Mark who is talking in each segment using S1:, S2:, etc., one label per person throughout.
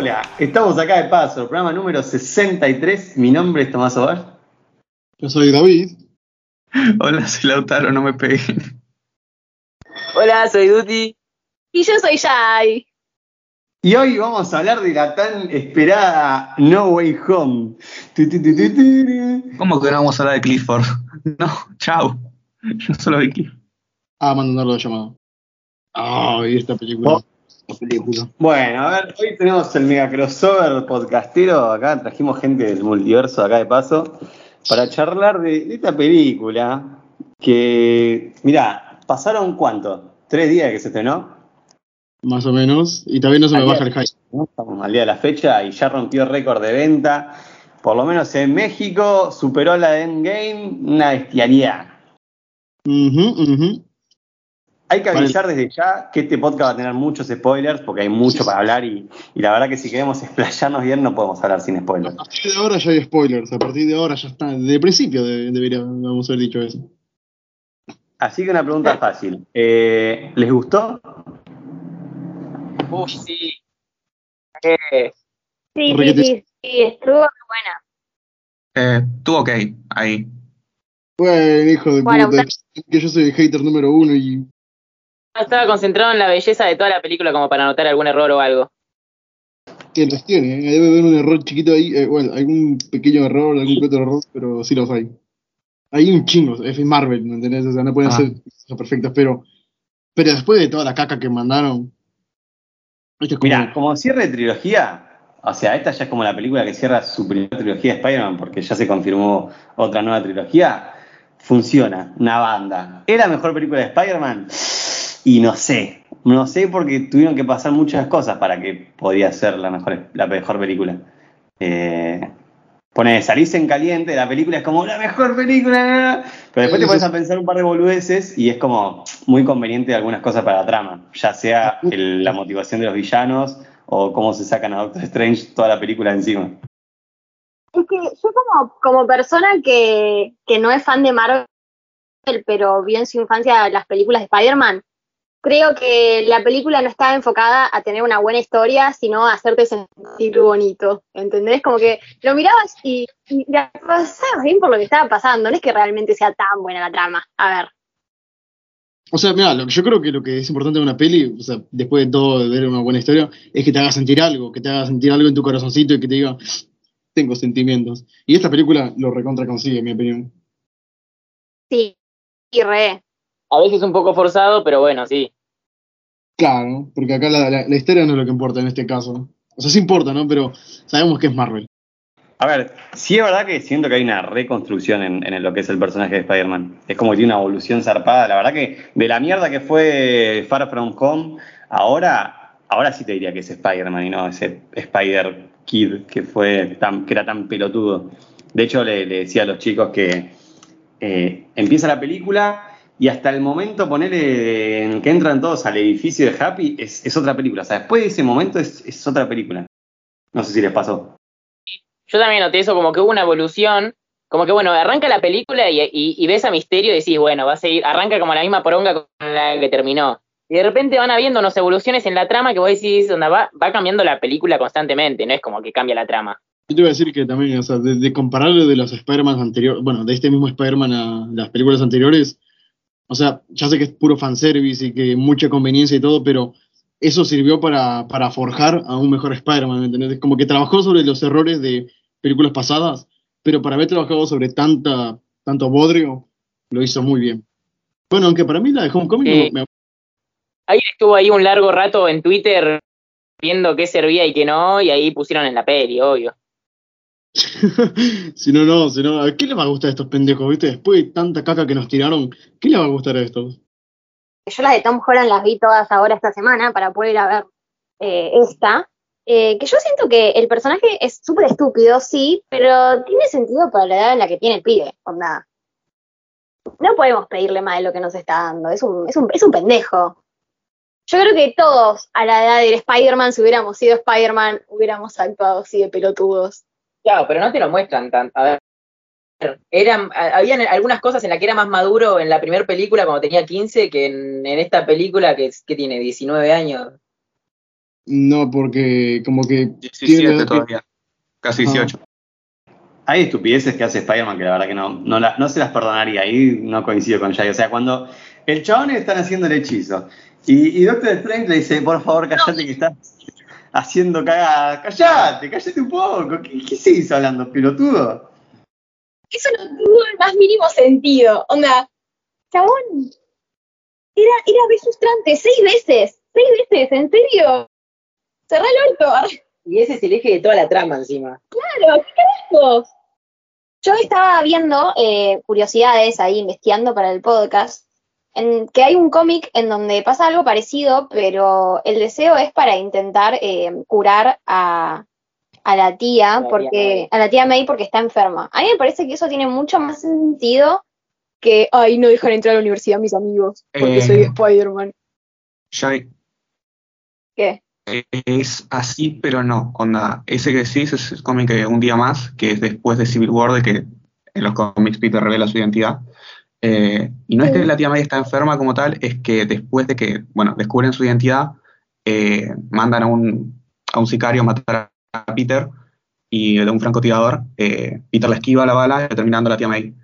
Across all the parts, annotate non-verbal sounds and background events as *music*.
S1: Hola, estamos acá de paso, programa número 63. Mi nombre es Tomás Ovar.
S2: Yo soy David.
S3: Hola, soy Lautaro, no me peguen.
S4: Hola, soy Duty.
S5: Y yo soy Jai.
S1: Y hoy vamos a hablar de la tan esperada No Way Home. Tu, tu, tu, tu, tu.
S3: ¿Cómo que no vamos a hablar de Clifford? No, chao. Yo solo vi Clifford.
S2: Ah, mandándolo de llamada. Ay, esta película.
S1: Oh.
S2: Película.
S1: Bueno, a ver, hoy tenemos el mega crossover podcastero. Acá trajimos gente del multiverso acá de paso para charlar de, de esta película que, mirá, pasaron cuánto? ¿Tres días que se estrenó?
S2: Más o menos. Y también no se me
S1: Al
S2: baja
S1: día-
S2: el hype.
S1: ¿no? Estamos al día de la fecha y ya rompió récord de venta. Por lo menos en México superó la de Endgame, una bestialidad.
S2: Ujú, ujú.
S1: Hay que avisar desde ya que este podcast va a tener muchos spoilers porque hay mucho para hablar y, y la verdad que si queremos *laughs* explayarnos bien no podemos hablar sin
S2: A
S1: spoilers.
S2: partir de ahora ya hay spoilers. A partir de ahora ya está. De principio de- deberíamos haber dicho eso.
S1: Así que una pregunta fácil. Eh, ¿Les gustó?
S4: Uy, sí. Eh,
S5: Sí, sí, sí, sí, estuvo buena.
S3: Eh, estuvo ok, ahí.
S2: Bueno, hijo de
S5: Bueno,
S2: puta. Que yo soy el hater número uno y.
S4: estaba concentrado en la belleza de toda la película como para notar algún error o algo.
S2: Que los tiene, ¿eh? Debe haber un error chiquito ahí. eh, bueno, algún pequeño error, algún que otro error, pero sí los hay. Hay un chingo. Es Marvel, ¿me entendés? O sea, no pueden
S3: Ah.
S2: ser cosas perfectas, pero. Pero después de toda la caca que mandaron. Esto es como.
S1: Mira, como cierre de trilogía, o sea, esta ya es como la película que cierra su primera trilogía de Spider-Man porque ya se confirmó otra nueva trilogía. Funciona, una banda. ¿Es la mejor película de Spider-Man? Y no sé, no sé porque tuvieron que pasar muchas cosas para que podía ser la mejor, la mejor película. Eh, pone, salís en caliente, la película es como la mejor película, pero después te pones a pensar un par de boludeces y es como muy conveniente algunas cosas para la trama, ya sea el- la motivación de los villanos o cómo se sacan a Doctor Strange toda la película encima.
S5: Es que yo como, como persona que, que no es fan de Marvel, pero vi en su infancia las películas de Spider-Man, creo que la película no estaba enfocada a tener una buena historia, sino a hacerte sentir bonito, ¿entendés? Como que lo mirabas y, y la pasabas bien por lo que estaba pasando, no es que realmente sea tan buena la trama. A ver,
S2: O sea, mira, lo que yo creo que lo que es importante de una peli, o sea, después de todo de ver una buena historia, es que te haga sentir algo, que te haga sentir algo en tu corazoncito y que te diga, tengo sentimientos. Y esta película lo recontra consigue, en mi opinión.
S5: sí, y re.
S4: A veces un poco forzado, pero bueno, sí.
S2: Claro, porque acá la, la- la historia no es lo que importa en este caso. O sea, sí importa, ¿no? Pero sabemos que es Marvel.
S1: A ver, sí es verdad que siento que hay una reconstrucción en, en lo que es el personaje de Spider-Man. Es como que tiene una evolución zarpada. La verdad que de la mierda que fue Far From Home, ahora, ahora sí te diría que es Spider-Man y no ese Spider-Kid que, fue tan, que era tan pelotudo. De hecho, le, le decía a los chicos que eh, empieza la película y hasta el momento ponerle en que entran todos al edificio de Happy es, es otra película. O sea, después de ese momento es, es otra película. No sé si les pasó.
S4: Yo también noté eso, como que hubo una evolución. Como que, bueno, arranca la película y, y- y ves a Misterio y decís, bueno, va a seguir, arranca como la misma poronga con la que terminó. Y de repente van habiendo unas evoluciones en la trama que vos decís, onda, va, va cambiando la película constantemente, no es como que cambia la trama.
S2: Yo te iba a decir que también, o sea, de, de compararlo de los Spider-Man anteriores, bueno, de este mismo Spider-Man a las películas anteriores, o sea, ya sé que es puro fanservice y que mucha conveniencia y todo, pero eso sirvió para, para forjar a un mejor Spider-Man, ¿me entendés? Como que trabajó sobre los errores de películas pasadas, pero para haber trabajado sobre tanta, tanto bodrio, lo hizo muy bien. Bueno, aunque para mí la de Homecoming me- me-
S4: Ahí estuvo ahí un largo rato en Twitter viendo qué servía y qué no, y ahí pusieron en la peli, obvio. *laughs*
S2: si no, no, si no, ¿a qué le va a gustar a estos pendejos, viste? Después de tanta caca que nos tiraron, ¿qué le va a gustar a estos?
S5: Yo las de Tom Holland las vi todas ahora esta semana para poder ir a ver eh, esta. Eh, que yo siento que el personaje es súper estúpido, sí, pero tiene sentido para la edad en la que tiene el pibe, onda. No podemos pedirle más de lo que nos está dando, es un, es un, es un pendejo. Yo creo que todos a la edad del Spider-Man, si hubiéramos sido Spider-Man, hubiéramos actuado así de pelotudos.
S4: Claro, pero no te lo muestran tanto. A ver, eran, habían algunas cosas en las que era más maduro en la primera película cuando tenía 15 que en, en esta película que, es- que tiene 19 años.
S2: No, porque como que...
S3: 17
S2: tiene-
S3: todavía. Casi
S2: Ah.
S3: 18.
S1: Hay estupideces que hace Spider-Man que la verdad que no, no, la- no se las perdonaría. Ahí no coincido con Jay. O sea, cuando el chabón están haciendo el hechizo y, y Doctor Strange le dice, por favor, callate que estás haciendo cagada. Callate, callate un poco. ¿Qué, qué seguís hablando, pelotudo?
S5: Eso no tuvo el más mínimo sentido. Onda, chabón. Era, era re frustrante, seis veces. Seis veces, ¿en serio? Cerrá el orto.
S4: Y ese es el eje de toda la trama encima.
S5: Claro, ¿qué carajos? Yo estaba viendo eh, curiosidades ahí, investigando para el podcast, en que hay un cómic en donde pasa algo parecido, pero el deseo es para intentar eh, curar a, a la tía,
S4: la
S5: porque a la tía May porque está enferma. A mí me parece que eso tiene mucho más sentido que, ay, no dejan entrar a la universidad a mis amigos, porque
S3: Eh.
S5: soy Spider-Man. ¿Qué?
S3: es así, pero no. Onda, ese que decís es el cómic de Un Día Más, que es después de Civil War, de que en los cómics Peter revela su identidad. Eh, y no es que la tía May está enferma como tal, es que después de que, bueno, descubren su identidad, eh, mandan a un, a un sicario a matar a Peter y de un francotirador, eh, Peter la esquiva la bala, terminando la tía May.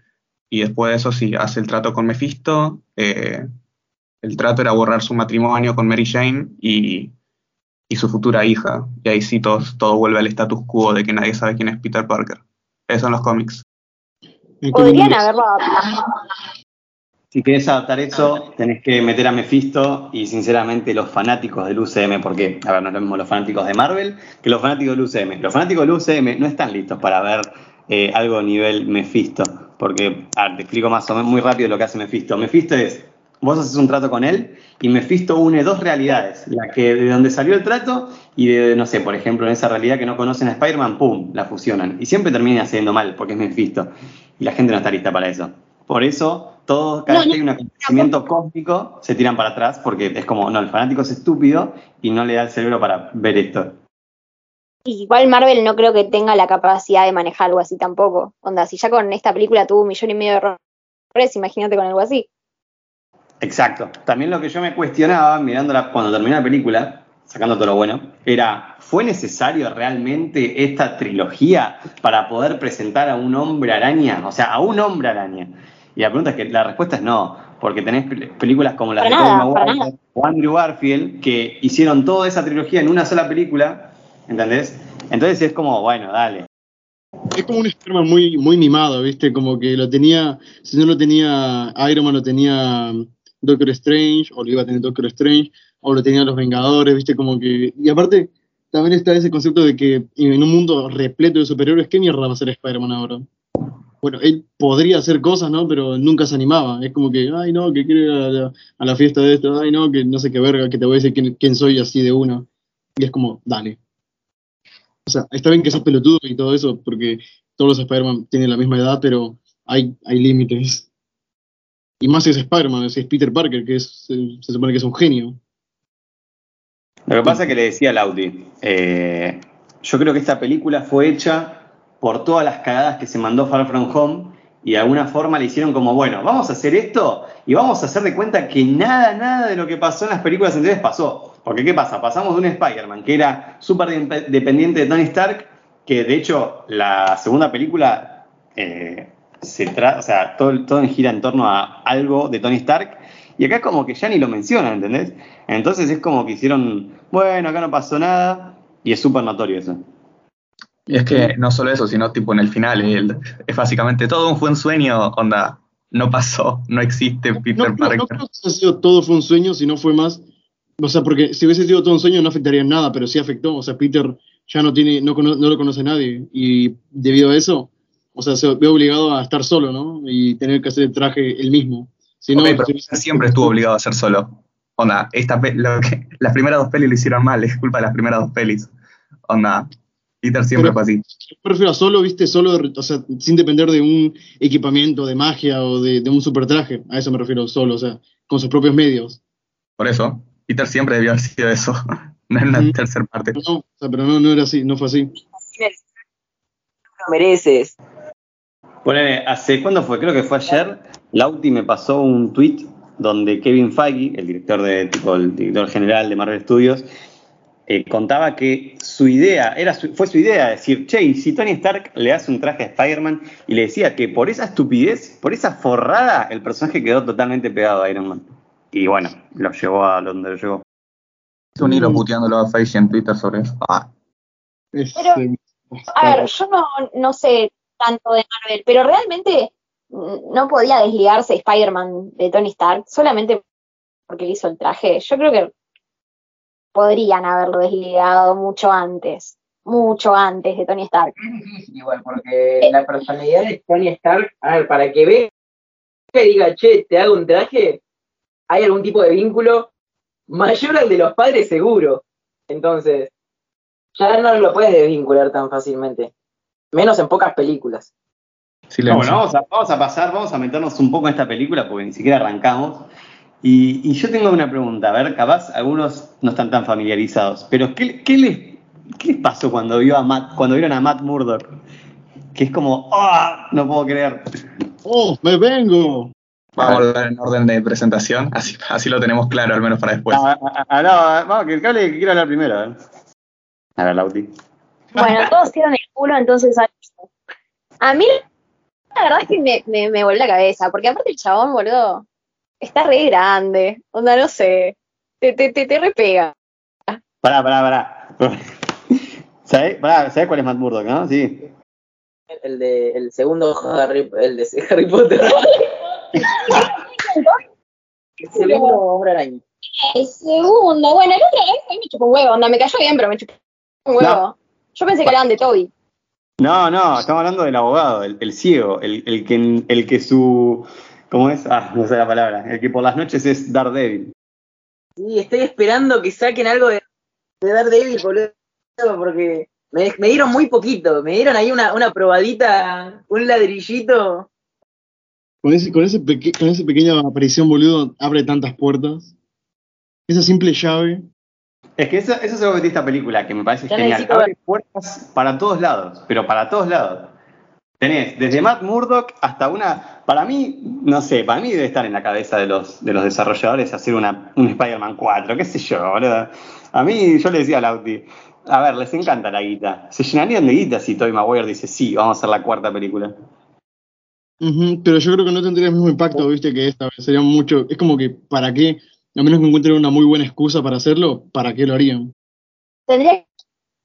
S3: Y después de eso sí, hace el trato con Mephisto. el trato era borrar su matrimonio con Mary Jane y, y su futura hija. Y ahí sí todo, todo vuelve al status quo de que nadie sabe quién es Peter Parker. Esos son los cómics.
S5: Podrían haberlo adaptado.
S1: Si querés adaptar eso, tenés que meter a Mephisto y sinceramente los fanáticos del UCM, porque, a ver, no es lo mismo los fanáticos de Marvel que los fanáticos del UCM. Los fanáticos del UCM no están listos para ver eh, algo nivel Mephisto, porque, a ver, te explico más o menos muy rápido lo que hace Mephisto. Mephisto es, vos haces un trato con él y Mephisto une dos realidades, la que de donde salió el trato y de, no sé, por ejemplo, en esa realidad que no conocen a Spider-Man, ¡pum!, la fusionan. Y siempre termina haciendo mal, porque es Mephisto. Y la gente no está lista para eso. Por eso, todos, cada
S5: No,
S1: vez que hay un acontecimiento cósmico, se tiran para atrás, porque es como, no, el fanático es estúpido y no le da el cerebro para ver esto.
S5: Igual Marvel no creo que tenga la capacidad de manejar algo así tampoco. Onda, si ya con esta película tuvo un millón y medio de errores, imagínate con algo así.
S1: Exacto. También lo que yo me cuestionaba mirándola cuando terminó la película, sacando todo lo bueno, era, ¿fue necesario realmente esta trilogía para poder presentar a un hombre araña? O sea, a un hombre araña. Y la pregunta es que la respuesta es no, porque tenés pel- películas como las
S5: Para
S1: de
S5: nada,
S1: Maguire o Andrew Garfield que hicieron toda esa trilogía en una sola película, ¿entendés? Entonces es como, bueno, dale.
S2: Es como un Spider-Man muy, muy mimado, ¿viste? Como que lo tenía, si no lo tenía Iron Man, lo tenía Doctor Strange, o lo iba a tener Doctor Strange, o lo tenían los Vengadores, ¿viste? Como que. Y aparte, también está ese concepto de que en un mundo repleto de superhéroes, ¿qué mierda va a hacer Spider-Man ahora? Bueno, él podría hacer cosas, ¿no? Pero nunca se animaba. Es como que, ay, no, que quiero ir a la, fiesta de esto, ay, no, que no sé qué verga, que te voy a decir quién, soy así de uno. Y es como, dale. O sea, está bien que seas pelotudo y todo eso, porque todos los Spider-Man tienen la misma edad, pero hay, hay límites. Y más si es Spider-Man, si es Peter Parker, que se supone que es un genio.
S1: Lo que pasa es que le decía a Lauti, eh, yo creo que esta película fue hecha por todas las cagadas que se mandó Far From Home y de alguna forma le hicieron como, bueno, vamos a hacer esto y vamos a hacer de cuenta que nada, nada de lo que pasó en las películas anteriores pasó. Porque ¿qué pasa? Pasamos de un Spider-Man que era súper de- dependiente de Tony Stark, que de hecho la segunda película eh, se trata, o sea, todo, todo gira en torno a algo de Tony Stark, y acá es como que ya ni lo mencionan, ¿entendés? Entonces es como que hicieron, bueno, acá no pasó nada, y es súper notorio eso.
S3: Y es que no solo eso, sino tipo en el final, el- es básicamente todo un fue un sueño, onda, no pasó, no existe
S2: No,
S3: Peter
S2: no,
S3: Parker.
S2: no creo que haya sido todo fue un sueño, si no fue más. O sea, porque si hubiese sido todo un sueño no afectaría en nada, pero sí afectó. O sea, Peter ya no tiene, no, cono- no lo conoce nadie. Y debido a eso, o sea, se ve obligado a estar solo, ¿no? Y tener que hacer el traje él mismo. Si no,
S3: Ok, pero
S2: si-
S3: Peter siempre estuvo obligado a ser solo. Onda, esta lo que- *laughs* las primeras dos pelis lo hicieron mal, es culpa de las primeras dos pelis. Onda, Peter siempre
S2: Pero-
S3: fue así.
S2: Yo prefiero a solo, viste, solo, o sea, sin depender de un equipamiento de magia o de, de un super traje. A eso me refiero, solo, o sea, con sus propios medios.
S3: Por eso, Peter siempre debió haber sido eso, *laughs* no en la
S2: Mm.
S3: tercera parte.
S2: No, o sea, pero no, no era así, no fue así.
S4: Lo mereces.
S1: Ponele, ¿hace cuándo fue? Creo que fue ayer. Lauti me pasó un tweet donde Kevin Feige, el director de tipo el director general de Marvel Studios, eh, contaba que su idea, era fue su idea decir, che, y si Tony Stark le hace un traje a Spider-Man y le decía que por esa estupidez, por esa forrada, el personaje quedó totalmente pegado a Iron Man. Y bueno, lo llevó a donde lo llevó.
S3: Es un hilo puteándolo a Face en Twitter sobre eso. Ah.
S5: Pero, a ver, yo no, no sé tanto de Marvel, pero realmente no podía desligarse Spider-Man de Tony Stark solamente porque hizo el traje. Yo creo que podrían haberlo desligado mucho antes, mucho antes de Tony Stark.
S4: Es difícil igual, porque la personalidad de Tony Stark, a ver, para que vea que diga, che, te hago un traje, hay algún tipo de vínculo mayor al de los padres seguro. Entonces, ya no lo puedes desvincular tan fácilmente. Menos en pocas películas.
S1: bueno, vamos a, vamos a pasar, vamos a meternos un poco en esta película porque ni siquiera arrancamos. Y, yo tengo una pregunta, a ver, capaz algunos no están tan familiarizados, pero ¿qué, qué, les, qué pasó cuando, vio a Matt, cuando vieron a Matt Murdock? Que es como, ¡ah! no puedo creer.
S2: ¡Oh, me vengo!
S3: Vamos a hablar en orden de presentación, así, así lo tenemos claro, al menos para después.
S1: Ah, ah, ah, no, vamos, que el cable que quiero hablar primero. A ver, a ver Lauti.
S5: Bueno, todos tiran el culo, entonces a mí la verdad es que me, me, me voló la cabeza, porque aparte el chabón, boludo, está re grande, onda, no sé, te, te, te, te repega.
S1: Pará, pará, pará. *laughs* ¿Sabes, ¿Sabes cuál es Matt Murdock, no? Sí.
S4: El de el segundo Harry, el de *laughs* Harry Potter. *laughs* el segundo hombre araña.
S5: El segundo, bueno, el otro ahí me chupó un huevo, onda, me cayó bien, pero me chupó un huevo. Yo pensé que eran de Toby.
S1: No, no, estamos hablando del abogado, el, el ciego, el, el, que, el que su ¿Cómo es? Ah, no sé la palabra. El que por las noches es Daredevil.
S4: Sí, estoy esperando que saquen algo de, de Daredevil, boludo, porque me, dieron muy poquito. Me dieron ahí una, una probadita, un ladrillito.
S2: Con, ese, con, ese con esa pequeña aparición, boludo, abre tantas puertas. Esa simple llave.
S1: Es que eso, eso es algo que tiene esta película, que me parece genial. Abre puertas para todos lados, pero para todos lados. Tenés desde Matt Murdock hasta una. Para mí, no sé, para mí debe estar en la cabeza de los, de los desarrolladores hacer una, un Spider-Man 4, qué sé yo, boludo. A mí, yo le decía a Lauti, a ver, les encanta la guita. Se llenarían de guita si Tobey Maguire dice, sí, vamos a hacer la cuarta película.
S2: pero yo creo que no tendría el mismo impacto, viste, que esta. Sería mucho. Es como que, ¿para qué? A menos que encuentren una muy buena excusa para hacerlo, ¿para qué lo harían?
S5: Tendría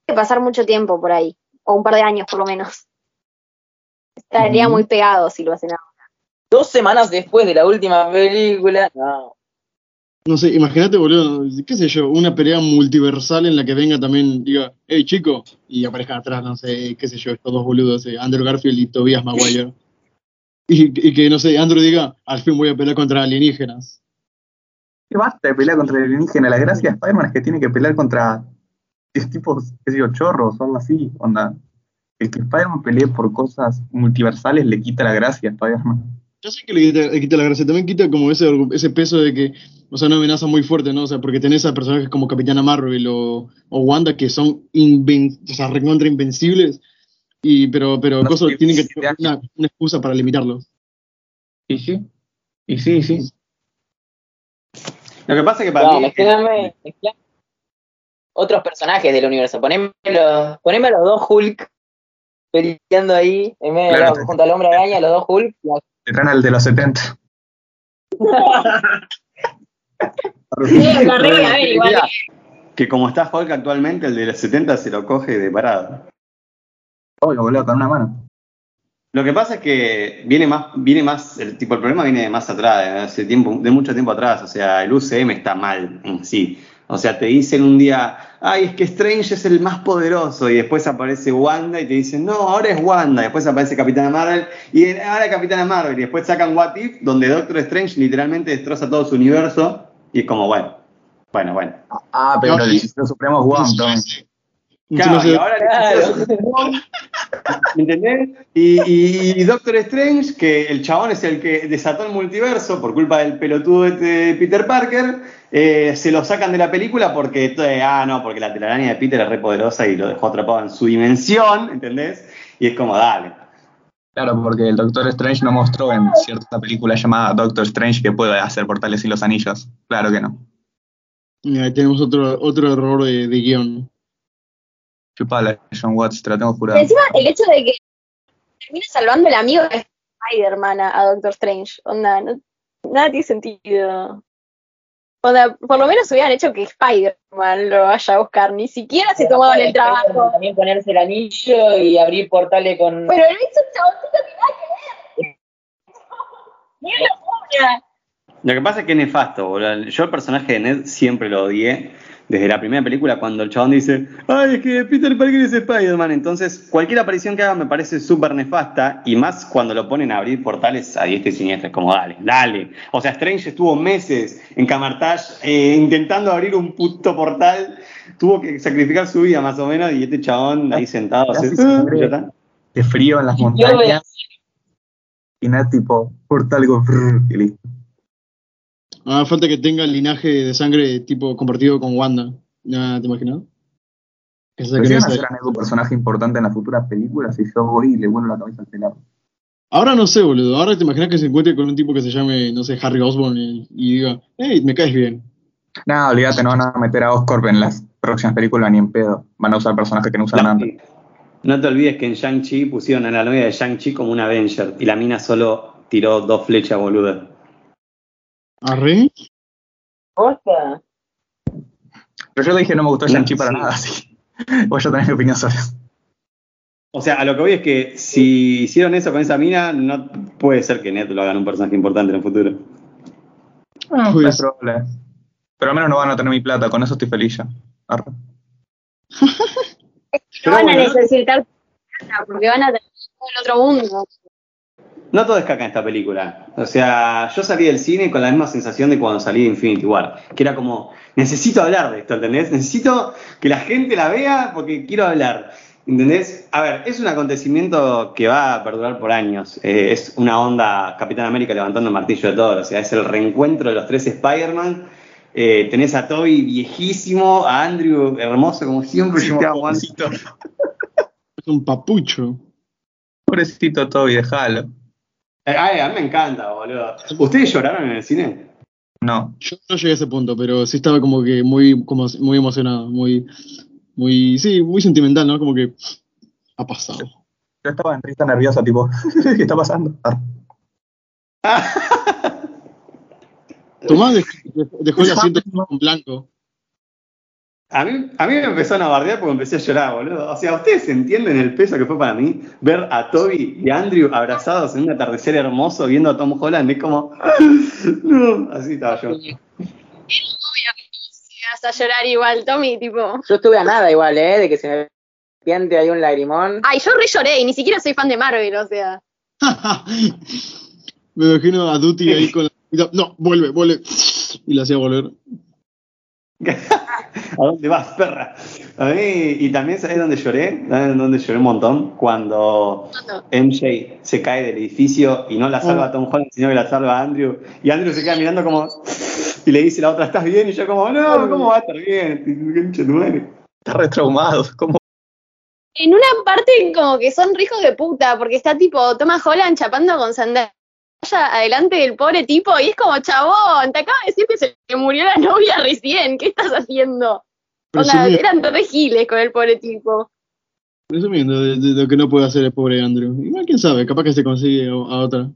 S5: que pasar mucho tiempo por ahí, o un par de años por lo menos. Estaría muy pegado si lo hacen ahora.
S4: Dos semanas después de la última película. No.
S2: No sé, imagínate, boludo, qué sé yo, una pelea multiversal en la que venga también, diga, hey chico, y aparezcan atrás, no sé, qué sé yo, estos dos boludos, eh, Andrew Garfield y Tobias Maguire. *laughs* y, y, que, no sé, Andrew diga, al fin voy a pelear contra alienígenas.
S3: ¿Qué basta de pelear contra alienígenas? La gracia de Spider-Man es que tiene que pelear contra tipos, qué sé yo, chorros o algo así, onda el que Spider-Man pelee por cosas multiversales le quita la gracia a Spider-Man.
S2: Yo sé que le quita, la gracia, también quita como ese, ese peso de que, o sea, una amenaza muy fuerte, ¿no? O sea, porque tenés a personajes como Capitana Marvel o, o Wanda que son inven o sea, recontra invencibles, y, pero, pero cosas tienen que tener una, una, excusa para limitarlos.
S3: Y sí, y sí, sí.
S1: Lo que pasa es que para mí...
S4: otros personajes del universo, poneme los, poneme los dos Hulk peleando ahí, en medio de junto al hombre araña, los dos Hulk.
S3: Te traen al de los 70.
S1: que como está Hulk actualmente, el de los 70 se lo coge de parada.
S3: Oh, lo voló con una mano.
S1: Lo que pasa es que viene más, viene más, el tipo el problema viene de más atrás, de hace tiempo, de mucho tiempo atrás. O sea, el UCM está mal en sí. O sea, te dicen un día, ay, es que Strange es el más poderoso, y después aparece Wanda y te dicen, no, ahora es Wanda, y después aparece Capitana Marvel, y ahora Capitana Marvel, y después sacan What If, donde Doctor Strange literalmente destroza todo su universo, y es como, bueno, bueno, bueno.
S3: Ah, pero el Supremo es Wanda.
S1: Claro, y ahora *laughs* ¿Me entendés? Y, Doctor Strange, que el chabón es el que desató el multiverso por culpa del pelotudo de Peter Parker, eh, se lo sacan de la película porque, ah, no, porque la telaraña de Peter es re poderosa y lo dejó atrapado en su dimensión, ¿entendés? Y es como, dale.
S3: Claro, porque el Doctor Strange no mostró en cierta película llamada Doctor Strange que puede hacer portales y los anillos. Claro que no.
S2: Y ahí tenemos otro, otro error de, de guion.
S3: Chupala, John Watts, te la tengo jurada.
S5: encima el hecho de que termina salvando el amigo de Spider-Man a, Doctor Strange. Onda, no- nada tiene sentido. Onda, por lo menos hubieran hecho que Spider-Man lo vaya a buscar. Ni siquiera se tomaban el trabajo.
S4: También ponerse el anillo y abrir portales con.
S5: Pero lo hizo un chaboncito que nada que ver. *laughs* Ni una.
S1: Lo que pasa es que es nefasto, boludo. Yo el personaje de Ned siempre lo odié. Desde la primera película, cuando el chabón dice, ay, es que Peter Parker es Spider-Man. Entonces, cualquier aparición que haga me parece súper nefasta. Y más cuando lo ponen a abrir portales a diestra y siniestra. Es como, dale, dale. O sea, Strange estuvo meses en Camartage eh, intentando abrir un puto portal. Tuvo que sacrificar su vida más o menos. Y este chabón ahí sentado, así, "Ah,
S3: muere.
S1: ya está".
S3: De frío en las montañas. Y nada, tipo, portal con brrr, y listo.
S2: Ah, falta que tenga el linaje de sangre tipo compartido con Wanda. Ya, ¿Te imaginas? Que se
S3: Pero
S2: saquen
S3: si van a
S2: esa-
S3: hacer a Ned un personaje importante en las futuras películas y yo voy y le vuelo la cabeza al pelado.
S2: Ahora no sé, boludo. Ahora te imaginas que se encuentre con un tipo que se llame, no sé, Harry Osborn y, y diga, hey, me caes bien.
S3: Nada, olvídate, no van a meter a Oscorp en las próximas películas ni en pedo. Van a usar personajes que no usan
S1: No,
S3: antes.
S1: no te olvides que en Shang-Chi pusieron a la novia de Shang-Chi como un Avenger y la mina solo tiró dos flechas boludas.
S2: ¿Arre?
S4: Posta.
S3: Pero yo le dije no me gustó Shang-Chi para
S1: sí.
S3: nada, *laughs* así. Vos ya tenés mi opinión sobre eso.
S1: O sea, a lo que voy es que si hicieron eso con esa mina, no puede ser que Ned lo hagan un personaje importante en el futuro.
S3: No,
S2: Pues-
S3: es probable. Pero al menos no van a tener mi plata, con eso estoy feliz ya. Arre. *laughs*
S5: No van a necesitar plata porque van a tener todo el otro mundo.
S1: No todo es caca en esta película. O sea, yo salí del cine con la misma sensación de cuando salí de Infinity War, que era como, necesito hablar de esto, ¿entendés? Necesito que la gente la vea porque quiero hablar. ¿Entendés? A ver, es un acontecimiento que va a perdurar por años. Eh, es una onda Capitán América levantando el martillo de todo. O sea, es el reencuentro de los tres Spider-Man. Eh, tenés a Toby viejísimo, a Andrew hermoso como siempre.
S3: Pobrecito, *laughs*
S2: Es un papucho.
S3: pobrecito Toby, déjalo.
S1: Eh, ay, a mí me encanta, boludo. ¿Ustedes lloraron en el cine?
S3: No.
S2: Yo no llegué a ese punto, pero sí estaba como que muy, como, muy emocionado, muy, muy, sí, muy sentimental, ¿no? Como que ha pasado.
S3: Yo estaba en risa nerviosa, tipo, *laughs* ¿qué está pasando? Arre.
S2: Tomás dej- dej- dejó el asiento en blanco.
S1: A mí, a mí me empezaron a bardear porque empecé a llorar, boludo. O sea, ¿ustedes entienden el peso que fue para mí ver a Toby y Andrew abrazados en un atardecer hermoso viendo a Tom Holland? Es como, *laughs* no, así estaba yo.
S5: Vas a llorar igual, Tommy, tipo.
S4: Yo estuve a nada igual, ¿eh? De que se me piante ahí un lagrimón.
S5: Ay, yo re lloré y ni siquiera soy fan de Marvel, o sea. *laughs*
S2: Me imagino a Duty ahí con la. No, vuelve, vuelve. Y la hacía volver. *laughs*
S1: ¿A dónde vas, perra? A mí, y también, ¿sabés dónde lloré? ¿Sabés dónde lloré un montón? Cuando MJ se cae del edificio y no la salva a Tom Holland, sino que la salva a Andrew. Y Andrew se queda mirando como. Y le dice la otra, ¿estás bien? Y yo, como, no, ¿cómo va a estar bien?
S3: Está re traumado. ¿Cómo?
S5: En una parte como que son ricos de puta, porque está tipo Thomas Holland chapando con Zendaya adelante del pobre tipo y es como, chabón, te acabo de decir que se le murió la novia recién, ¿qué estás haciendo? Onda, eran re giles con el pobre tipo.
S2: presumiendo de, de lo que no puede hacer el pobre Andrew. Igual quién sabe, capaz que se consigue a, a otra.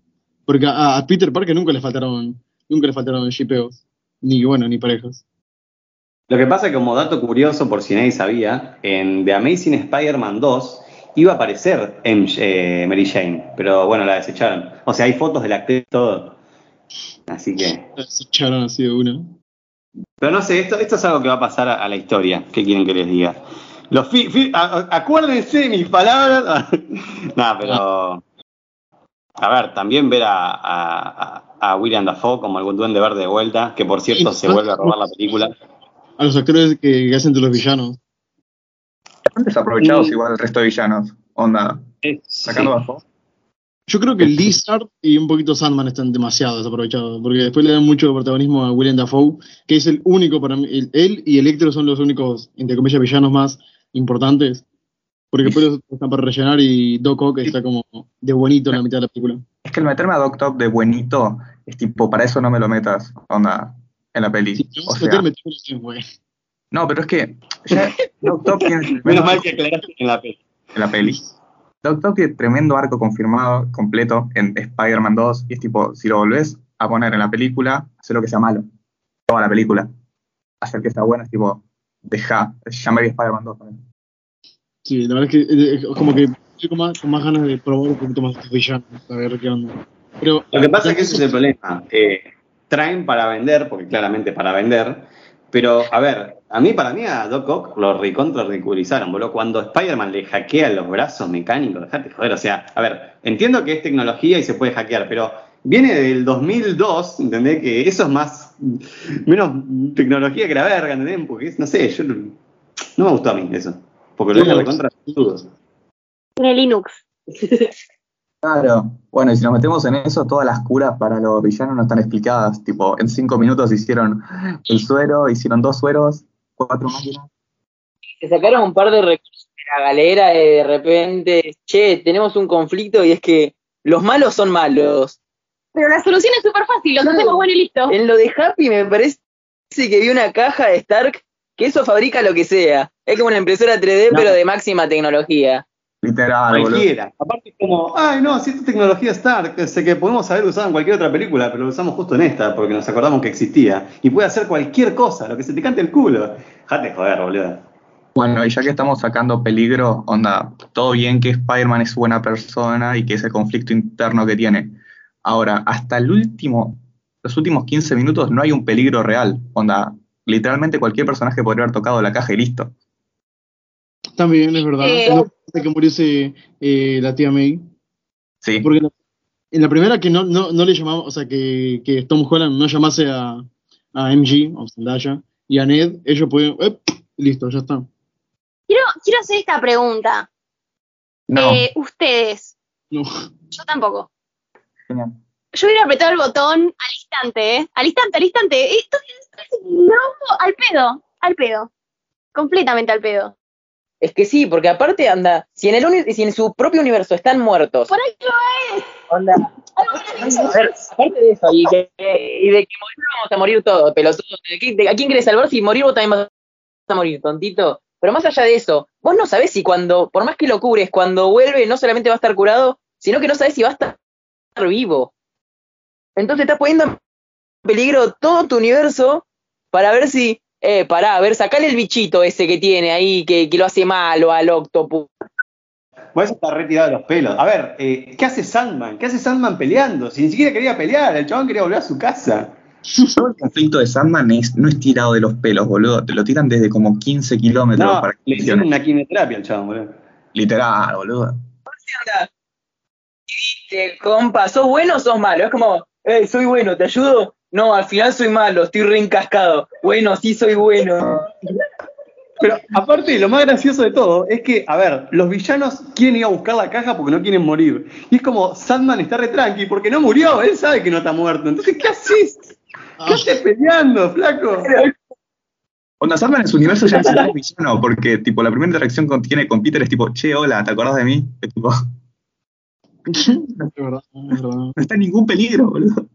S2: Porque a, a Peter Parker nunca le faltaron, nunca le faltaron shipeos. Ni bueno, ni parejas.
S1: Lo que pasa es que como dato curioso, por si nadie sabía, en The Amazing Spider-Man 2 iba a aparecer MJ, eh, Mary Jane, pero bueno, la desecharon. O sea, hay fotos de la actriz todo. Así que...
S2: Se echaron así de una.
S1: Pero no sé, esto, esto es algo que va a pasar a, a la historia. ¿Qué quieren que les diga? Los fi- fi- a- a- acuérdense de mis palabras. *laughs* no, pero... A ver, también ver a, a, a- a William Dafoe como algún duende verde de vuelta, que por cierto se vuelve a robar la película.
S2: A los actores que, que hacen de los villanos.
S3: Están desaprovechados igual el resto de villanos. Onda, sacando
S1: Sí.
S3: bajo.
S2: Yo creo que Lizard y un poquito Sandman están demasiado desaprovechados, porque después le dan mucho protagonismo a William Dafoe, que es el único para mí, el- él y Electro son los únicos, entre comillas, villanos más importantes, porque después los están para rellenar y Doc Ock está como de bonito en la mitad de la película.
S3: Es que el meterme a Doc Top de buenito es tipo, para eso no me lo metas. Onda, en la peli.
S2: Si
S3: O sea,
S2: meter, metele bien, güey.
S3: No, pero es que ya Doc tiene
S1: Menos mal que aclaraste en la peli.
S3: en la peli. Doc Ock tiene tremendo arco confirmado, completo, en Spider-Man 2, y es tipo, si lo volvés a poner en la película, hacer lo que sea malo. Toda la película. Hacer que sea bueno es tipo, deja, llamaría Spider-Man 2. también.
S2: Sí, la verdad es que eh, es como que estoy con más, con más ganas de probar un poquito más estos villanos, a ver qué onda. Pero,
S1: Lo que pasa es que ese es el problema. Eh, traen para vender, porque claramente para vender, pero a ver, a mí, para mí, a Doc Ock lo recontra ridiculizaron, boludo. Cuando Spider-Man le hackea los brazos mecánicos, dejate joder, o sea, a ver, entiendo que es tecnología y se puede hackear, pero viene del 2002, ¿entendés? Que eso es más, menos tecnología que la verga, ¿entendés? Porque, es- no sé, yo no, me gustó a mí eso, porque lo
S2: la
S1: recontra.
S5: Tiene Linux. *laughs*
S3: Claro. Bueno, y si nos metemos en eso, todas las curas para los villanos no están explicadas. Tipo, en cinco minutos hicieron el suero, hicieron dos sueros, cuatro máquinas.
S4: Se sacaron un par de recursos de la galera y de repente, che, tenemos un conflicto y es que los malos son malos.
S5: Pero la solución es súper fácil, los hacemos bueno y listo.
S4: En lo de Happy me parece que vi una caja de Stark que eso fabrica lo que sea. Es como una impresora 3D,
S1: No.
S4: pero de máxima tecnología.
S3: Literal, boludo.
S1: Cualquiera. Aparte es como, ay no, si esta es tecnología Stark, sé que podemos haber usado en cualquier otra película, pero lo usamos justo en esta, porque nos acordamos que existía. Y puede hacer cualquier cosa, lo que se te cante el culo. Jate joder, boludo.
S3: Bueno, y ya que estamos sacando peligro, onda, todo bien que Spider-Man es buena persona y que ese conflicto interno que tiene. Ahora, hasta el último, los últimos 15 minutos no hay un peligro real. Onda, literalmente cualquier personaje podría haber tocado la caja y listo.
S2: También es verdad.
S5: Eh.
S2: Es que que muriese eh, la tía May.
S3: Sí.
S2: Porque en la, en la primera que no, no, no le llamamos, o sea, que, que Tom Holland no llamase a, a MG, o Zendaya, y a Ned, ellos pueden, listo, ya está.
S5: Quiero, quiero hacer esta pregunta.
S3: No,
S5: Eh, ustedes,
S2: No.
S5: yo tampoco.
S3: genial.
S5: Yo hubiera apretado el botón al instante, ¿eh? Al instante, al instante. Esto es no, al pedo, al pedo. Completamente al pedo.
S4: Es que sí, porque aparte anda, si en el si en su propio universo están muertos,
S5: Por ahí lo es.
S4: onda, aparte de eso, y, que- y de que morir vamos a morir todos, pelotudos, ¿de qué- de- ¿a quién querés salvar? Si morir vos también vas a morir, tontito. Pero más allá de eso, vos no sabés si cuando, por más que lo cures, cuando vuelve no solamente va a estar curado, sino que no sabés si va a estar vivo. Entonces estás poniendo en peligro todo tu universo para ver si, eh, pará, a ver, sacale el bichito ese que tiene ahí, que, que lo hace malo al octopus.
S1: Vos está retirado de los pelos. A ver, eh, ¿qué hace Sandman? ¿Qué hace Sandman peleando? Si ni siquiera quería pelear, el chabón quería volver a su casa.
S3: Todo el conflicto de Sandman es- no es tirado de los pelos, boludo. Te lo tiran desde como 15 kilómetros
S1: No,
S3: para que
S1: le hicieron una quimioterapia al chabón, boludo.
S3: Literal, boludo.
S4: Dice, compa, ¿sos bueno o sos malo? Es como, hey, soy bueno, ¿te ayudo? No, al final soy malo, estoy reencascado. Bueno, sí soy bueno.
S1: Pero aparte, lo más gracioso de todo es que, a ver, los villanos quieren ir a buscar la caja porque no quieren morir. Y es como, Sandman está re tranqui porque no murió, él sabe que no está muerto. Entonces, ¿qué haces? ¿Qué haces peleando, flaco?
S3: Onda, Sandman en su universo ya es un villano, porque tipo la primera interacción que tiene con Peter es tipo, che, hola, ¿te acordás de mí? Es tipo, *laughs* no está en ningún peligro, boludo.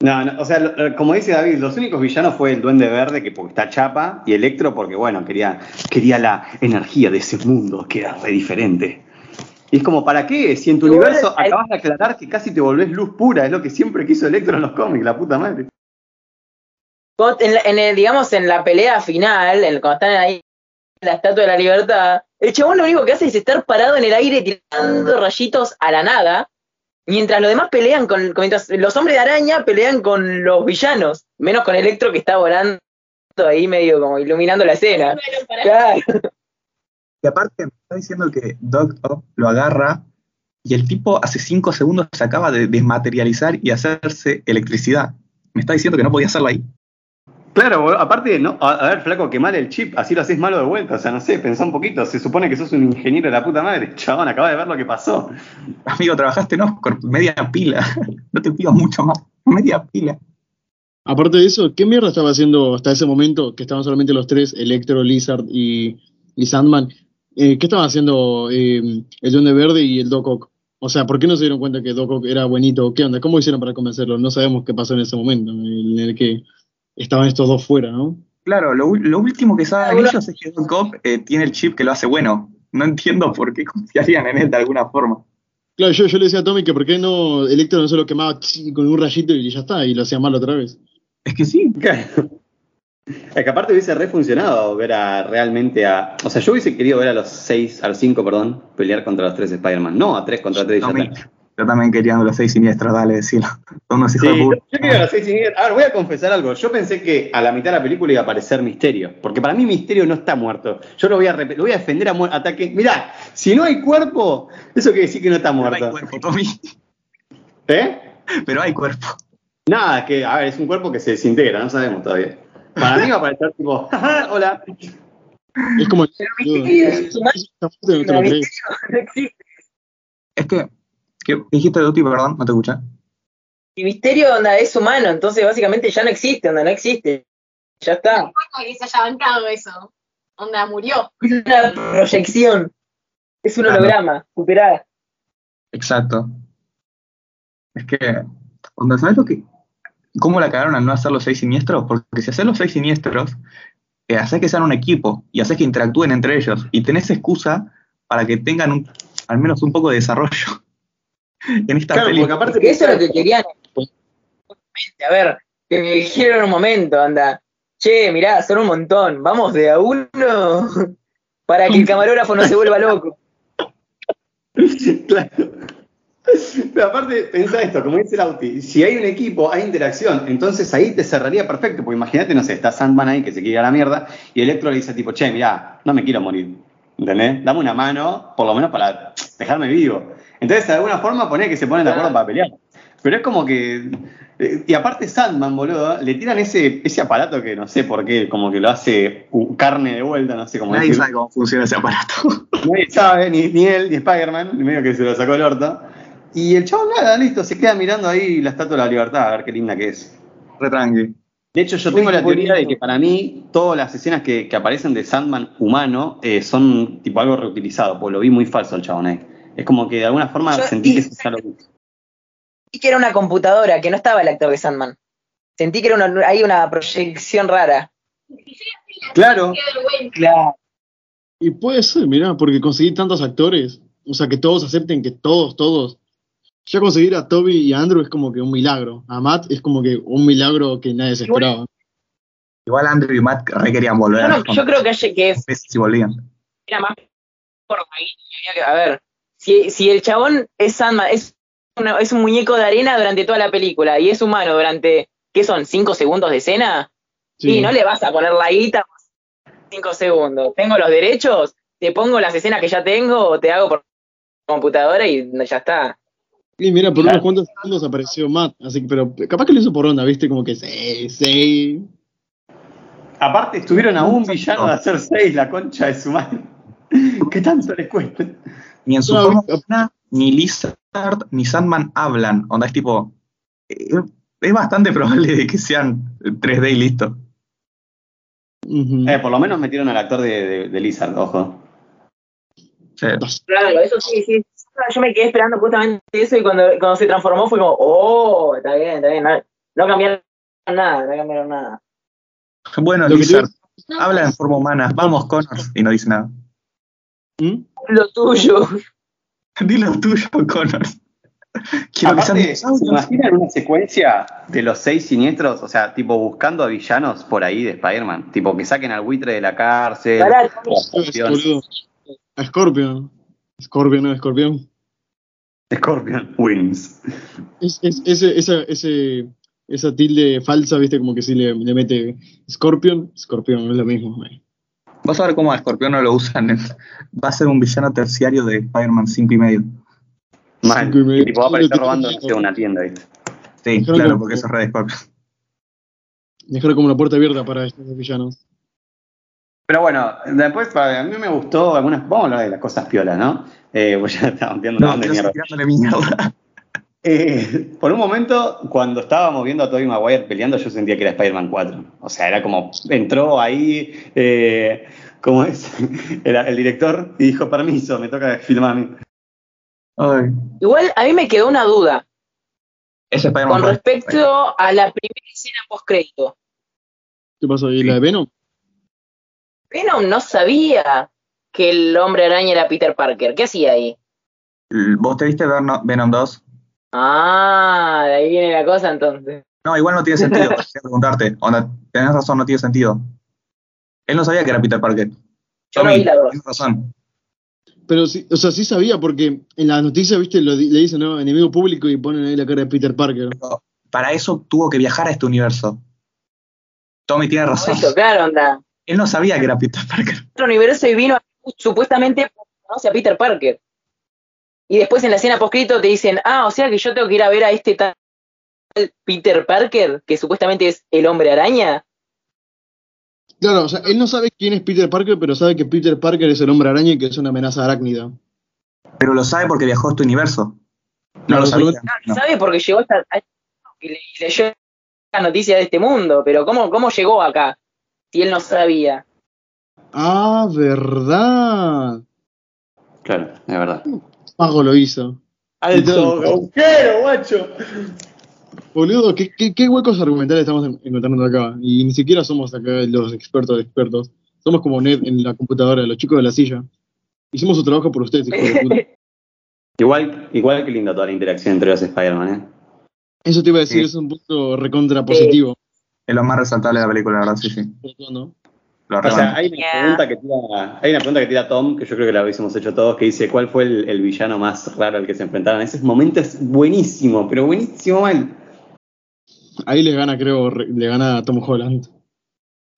S1: No, no, o sea, como dice David, los únicos villanos fue el Duende Verde, que porque está chapa, y Electro, porque bueno, quería, quería la energía de ese mundo, que era re diferente. Y es como, ¿para qué? Si en tu universo
S4: hay-
S1: acabas de aclarar que casi te volvés luz pura, es lo que siempre quiso Electro en los cómics, la puta madre.
S4: En, la- en el, digamos, en la pelea final, en- cuando están ahí en la Estatua de la Libertad, el chabón lo único que hace es estar parado en el aire tirando rayitos a la nada, mientras los demás pelean con, con- mientras los hombres de araña pelean con los villanos, menos con Electro que está volando ahí medio como iluminando la escena. Claro.
S3: Y aparte, me está diciendo que Doc Ock lo agarra y el tipo hace 5 segundos se acaba de desmaterializar y hacerse electricidad. Me está diciendo que no podía hacerlo ahí.
S1: Claro, aparte, no, a, a ver, flaco, quemar el chip, así lo haces malo de vuelta, o sea, no sé, pensá un poquito, se supone que sos un ingeniero de la puta madre, *laughs* chabón, acaba de ver lo que pasó.
S3: Amigo, trabajaste en Oscar, media pila. *laughs* No te pido mucho más. Media pila.
S2: Aparte de eso, ¿qué mierda estaba haciendo hasta ese momento que estaban solamente los tres, Electro, Lizard y, y Sandman? Eh, ¿Qué estaban haciendo eh, el Duende Verde y el Doc Ock? O sea, ¿por qué no se dieron cuenta que Doc Ock era buenito? ¿Qué onda? ¿Cómo hicieron para convencerlo? No sabemos qué pasó en ese momento en el que estaban estos dos fuera, ¿no?
S3: Claro, lo, lo último que saben ellos es que Doc Ock eh, tiene el chip que lo hace bueno. No entiendo *laughs* por qué confiarían en él de alguna forma.
S2: Claro, yo, yo le decía a Tommy que por qué no Electro no se lo quemaba con un rayito y ya está, y lo hacía mal otra vez.
S3: Es que sí.
S1: Claro. Es que aparte hubiese re funcionado ver a realmente a. O sea, yo hubiese querido ver a los seis, a los cinco, perdón, pelear contra los tres Spider-Man. No, a tres contra tres y ya está.
S3: Yo también quería los seis siniestros, dale. Son *laughs* unos
S1: Sí,
S3: de
S1: yo,
S3: puta.
S1: yo quería a los seis media. A ver, voy a confesar algo. Yo pensé que a la mitad de la película iba a aparecer Misterio. Porque para mí Misterio no está muerto. Yo lo voy a, lo voy a defender a ataque. Mirá, si no hay cuerpo, eso quiere decir que no está
S3: Pero hay
S1: muerto.
S3: cuerpo, Tommy. *laughs*
S1: ¿Eh?
S3: Pero hay cuerpo.
S1: Nada, que, a ver, es un cuerpo que se desintegra, no sabemos todavía. Para mí va a aparecer tipo, *laughs* "Jaja, hola.
S2: Es como.
S4: Pero Misterio
S2: no
S4: no existe.
S3: Es que, ¿qué dijiste Duty, perdón? No te escuché.
S4: Y Misterio onda, es humano, entonces básicamente ya no existe, onda, no existe. Ya está.
S5: No que se haya bancado eso. Onda, murió.
S4: Es una proyección. Es un
S3: Claro.
S4: holograma, superada.
S3: Exacto. Es que, onda, ¿sabes lo que? ¿Cómo la cagaron al no hacer los seis siniestros? Porque si haces los seis siniestros, eh, haces que sean un equipo y haces que interactúen entre ellos y tenés excusa para que tengan un- al menos un poco de desarrollo en esta
S1: Claro,
S3: peli.
S1: porque aparte
S4: Porque eso es lo que querían. A ver, que me dijeron un momento, anda. Che, mirá, son un montón. Vamos de a uno *laughs* para que el camarógrafo no se vuelva loco. *laughs*
S1: Claro. Pero aparte, pensá esto, como dice el Auti, si hay un equipo, hay interacción, entonces ahí te cerraría perfecto, porque imagínate, no sé, está Sandman ahí que se quiere ir a la mierda, y Electro le dice tipo, che, mirá, no me quiero morir, ¿entendés? Dame una mano, por lo menos para dejarme vivo. Entonces, de alguna forma, poné que se ponen de acuerdo para pelear. Pero es como que. eh, Y aparte, Sandman, boludo, le tiran ese, ese aparato que no sé por qué, como que lo hace carne de vuelta, no sé cómo
S3: Nadie
S1: decirlo.
S3: sabe cómo funciona ese aparato. *laughs*
S1: Nadie sabe, ni, ni él, ni Spider-Man, medio que se lo sacó el orto. Y el chavo nada, listo, se queda mirando ahí la estatua de la libertad, a ver qué linda que es.
S3: Re tranqui.
S1: De hecho, yo
S4: Uy,
S1: tengo la teoría de que para mí todas las escenas que, que aparecen de Sandman humano eh, son tipo algo reutilizado, porque lo vi muy falso el chabón ahí. Es como que de alguna forma
S4: Yo-
S1: sentí que
S4: y-
S1: se lo.
S4: Sentí que era una computadora, que no estaba el actor de Sandman. Sentí que era una, hay una proyección rara.
S1: Claro,
S4: Claro.
S2: Y puede ser, mirá, porque conseguir tantos actores, o sea, que todos acepten que todos, todos. Ya conseguir a Toby y a Andrew es como que un milagro. A Matt es como que un milagro que nadie se esperaba.
S3: Igual Andrew y Matt re querían volver.
S4: Yo, no- yo creo que, que
S3: No si volvían.
S4: era más por que- A ver, si, si el chabón es Sandman, es, una- es un muñeco de arena durante toda la película y es humano durante, ¿qué son? ¿Cinco segundos de escena? Sí, no le vas a poner la guita por cinco segundos. Tengo los derechos, te pongo las escenas que ya tengo, o te hago por computadora y ya está.
S2: Y mira, por
S1: Claro.
S2: unos cuantos segundos apareció Matt, así que, pero capaz que lo hizo por onda, ¿viste? Como que sí, sí.
S1: aparte estuvieron a un villano de hacer seis, la concha de su madre. *laughs* ¿Qué tanto les cuesta?
S3: Ni en su
S2: No,
S3: forma humana, ni Lizard ni Sandman hablan. Onda, es tipo. eh, es bastante *laughs* probable de que sean 3D y listo.
S1: Eh, por lo menos metieron al actor de, de, de Lizard, ojo.
S3: Sí.
S4: Claro, eso sí, sí. Yo me quedé esperando justamente eso y cuando, cuando se transformó fue como, oh, está bien, está bien. No, no cambiaron nada, no cambiaron nada.
S3: Bueno, Lizard, habla en forma humana. Vamos, Connors. Y no dice nada.
S2: ¿Mm?
S4: Lo tuyo. *laughs*
S3: Dilo tuyo, Connors. Quiero
S1: Aparte, ¿se imaginan una secuencia de los seis siniestros? O sea, tipo buscando a villanos por ahí de Spider-Man. Tipo que saquen al buitre de la cárcel.
S4: Pará,
S1: a Scorpion.
S2: Scorpion. Scorpion, no, Scorpion.
S1: Scorpion wins.
S2: Es, es- ese, esa, ese, esa tilde falsa, ¿viste? Como que si le, le mete Scorpion, Scorpion, es lo mismo. eh.
S3: Vas a ver cómo a Scorpion no lo usan. en- Va a ser un villano terciario de Spider-Man 5 y medio.
S1: Mal.
S2: Cinco y medio.
S1: Y tipo va a aparecer robando sé, una tienda, ¿viste?
S3: Sí, claro,
S2: que-
S3: porque eso es re de Scorpion.
S2: Dejar como una puerta abierta para estos villanos.
S1: Pero bueno, después para- a mí me gustó algunas. Vamos a hablar de las cosas piolas, ¿no? Eh, pues ya estamos viendo
S3: No,
S1: una mierda. Eh, por un momento, cuando estábamos viendo a Tobey Maguire peleando, yo sentía que era Spider-Man 4. O sea, era como, entró ahí, eh, ¿cómo es? *laughs* Era el director y dijo, permiso, me toca filmar a mí.
S3: Ay,
S4: Igual a mí me quedó una duda
S3: Spider-Man
S4: con respecto a la primera escena post crédito.
S2: ¿Qué pasó? ¿Y la de Venom?
S4: Venom no sabía que el hombre araña era Peter Parker. ¿Qué hacía ahí?
S3: ¿Vos te viste Venom Venom 2?
S4: Ah, de ahí viene la cosa entonces.
S3: No, igual no tiene sentido. *laughs* Quería preguntarte. Onda, tenés razón, no tiene sentido. Él no sabía que era Peter Parker.
S4: Yo no
S3: Tommy,
S4: vi la dos.
S3: tienes razón.
S2: Pero sí, o sea, sí sabía porque en las noticias, viste, lo le dicen, ¿no? Enemigo público y ponen ahí la cara de Peter Parker.
S3: Para eso tuvo que viajar a este universo. Tommy tiene razón.
S4: Eso, claro, onda.
S3: Él no sabía que era Peter Parker.
S4: Otro universo y vino supuestamente conoce a Peter Parker. Y después en la escena poscrito te dicen, ah, o sea que yo tengo que ir a ver a este tal Peter Parker, que supuestamente es el hombre araña.
S2: Claro, o sea, él no sabe quién es Peter Parker, pero sabe que Peter Parker es el hombre araña y que es una amenaza arácnida.
S3: Pero lo sabe porque viajó a este universo. No lo sabía. no.
S4: ¿Sabe? Porque llegó hasta y le- y leyó la noticia de este mundo, pero ¿cómo, cómo llegó acá? Si él no sabía.
S2: Ah, verdad.
S1: Claro, es verdad.
S2: Pago lo hizo.
S1: ¡Alto agujero, guacho!
S2: Boludo, ¿qué, qué, qué huecos argumentales estamos en- encontrando acá? Y ni siquiera somos acá los expertos de expertos. Somos como Ned en la computadora, los chicos de la silla. Hicimos su trabajo por ustedes, hijos de puta. *laughs*
S1: Igual, igual que linda toda la interacción entre los Spider-Man, ¿eh?
S2: Eso te iba a decir,
S3: Sí.
S2: es un punto recontra positivo.
S3: Es lo más resaltable de la película, la verdad, sí, sí.
S2: ¿no?
S3: Lo
S1: O sea, hay una,
S4: Yeah.
S1: pregunta que tira, hay una pregunta que tira Tom, que yo creo que la hubiésemos hecho todos, que dice, ¿cuál fue el, el villano más raro al que se enfrentaron? Ese momento es buenísimo, pero buenísimo mal.
S2: Ahí le gana, creo, re- le gana a Tom Holland.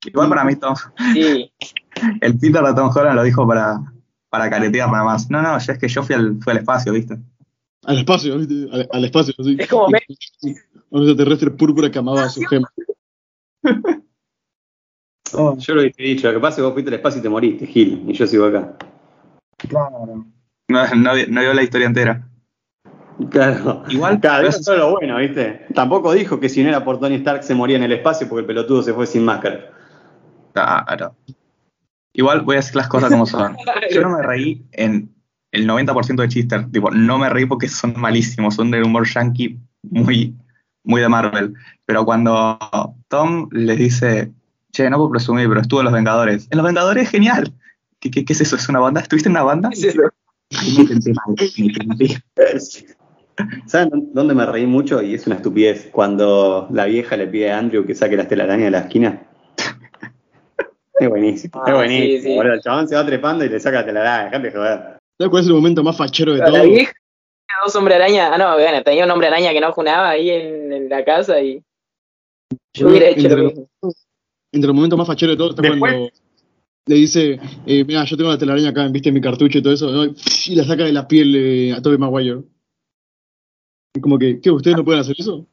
S3: Igual para mí, Tom,
S4: Sí. *laughs*
S3: el Peter de Tom Holland lo dijo para, para caretear nada más. No, no, ya es que yo fui al, fui al espacio, ¿viste?
S2: Al espacio, ¿viste? Al, al espacio, sí.
S4: Es como *laughs*
S2: Un extraterrestre púrpura que amaba a su gema. *laughs*
S1: Yo lo hubiese dicho, lo que pasa es que vos fuiste al espacio y te moriste, Gil, y yo sigo acá.
S3: Claro. No, no, no vio la historia entera.
S1: Claro.
S3: Igual,
S1: Cada vez
S3: pero-
S1: todo lo bueno, ¿viste? Tampoco dijo que si no era por Tony Stark se moría en el espacio porque el pelotudo se fue sin máscara.
S3: Claro. Igual voy a decir las cosas como son. *laughs* Yo no me reí en el 90% de chistes. Tipo, no me reí porque son malísimos, son de humor yankee muy, muy de Marvel. Pero cuando Tom les dice, che, no puedo presumir, pero estuvo en Los Vengadores. En Los Vengadores es genial. ¿Qué, qué, qué es eso? ¿Es una banda? ¿Estuviste en una banda?
S1: ¿Saben dó- dónde me reí mucho? Y es una estupidez. Cuando la vieja le pide a Andrew que saque las telarañas de la esquina. Es buenísimo,
S4: Ah,
S1: es buenísimo.
S4: sí, sí.
S1: boludo. El chabón se va trepando y le saca la telaraña, dejate de joder.
S2: ¿Sabes cuál es el momento más fachero de
S4: La
S2: todo?
S4: vieja tenía dos hombres araña. Ah, no, bueno, tenía un hombre araña que no junaba ahí en, en la casa y yo hubiera hecho lo mismo.
S2: Entre los momentos más facheros de todo está
S1: Después-
S2: cuando le dice, eh, mira, yo tengo la telaraña acá, viste mi cartucho y todo eso, ¿no? y la saca de la piel eh, a Tobey Maguire. Y como que, ¿qué? ¿Ustedes no pueden hacer eso?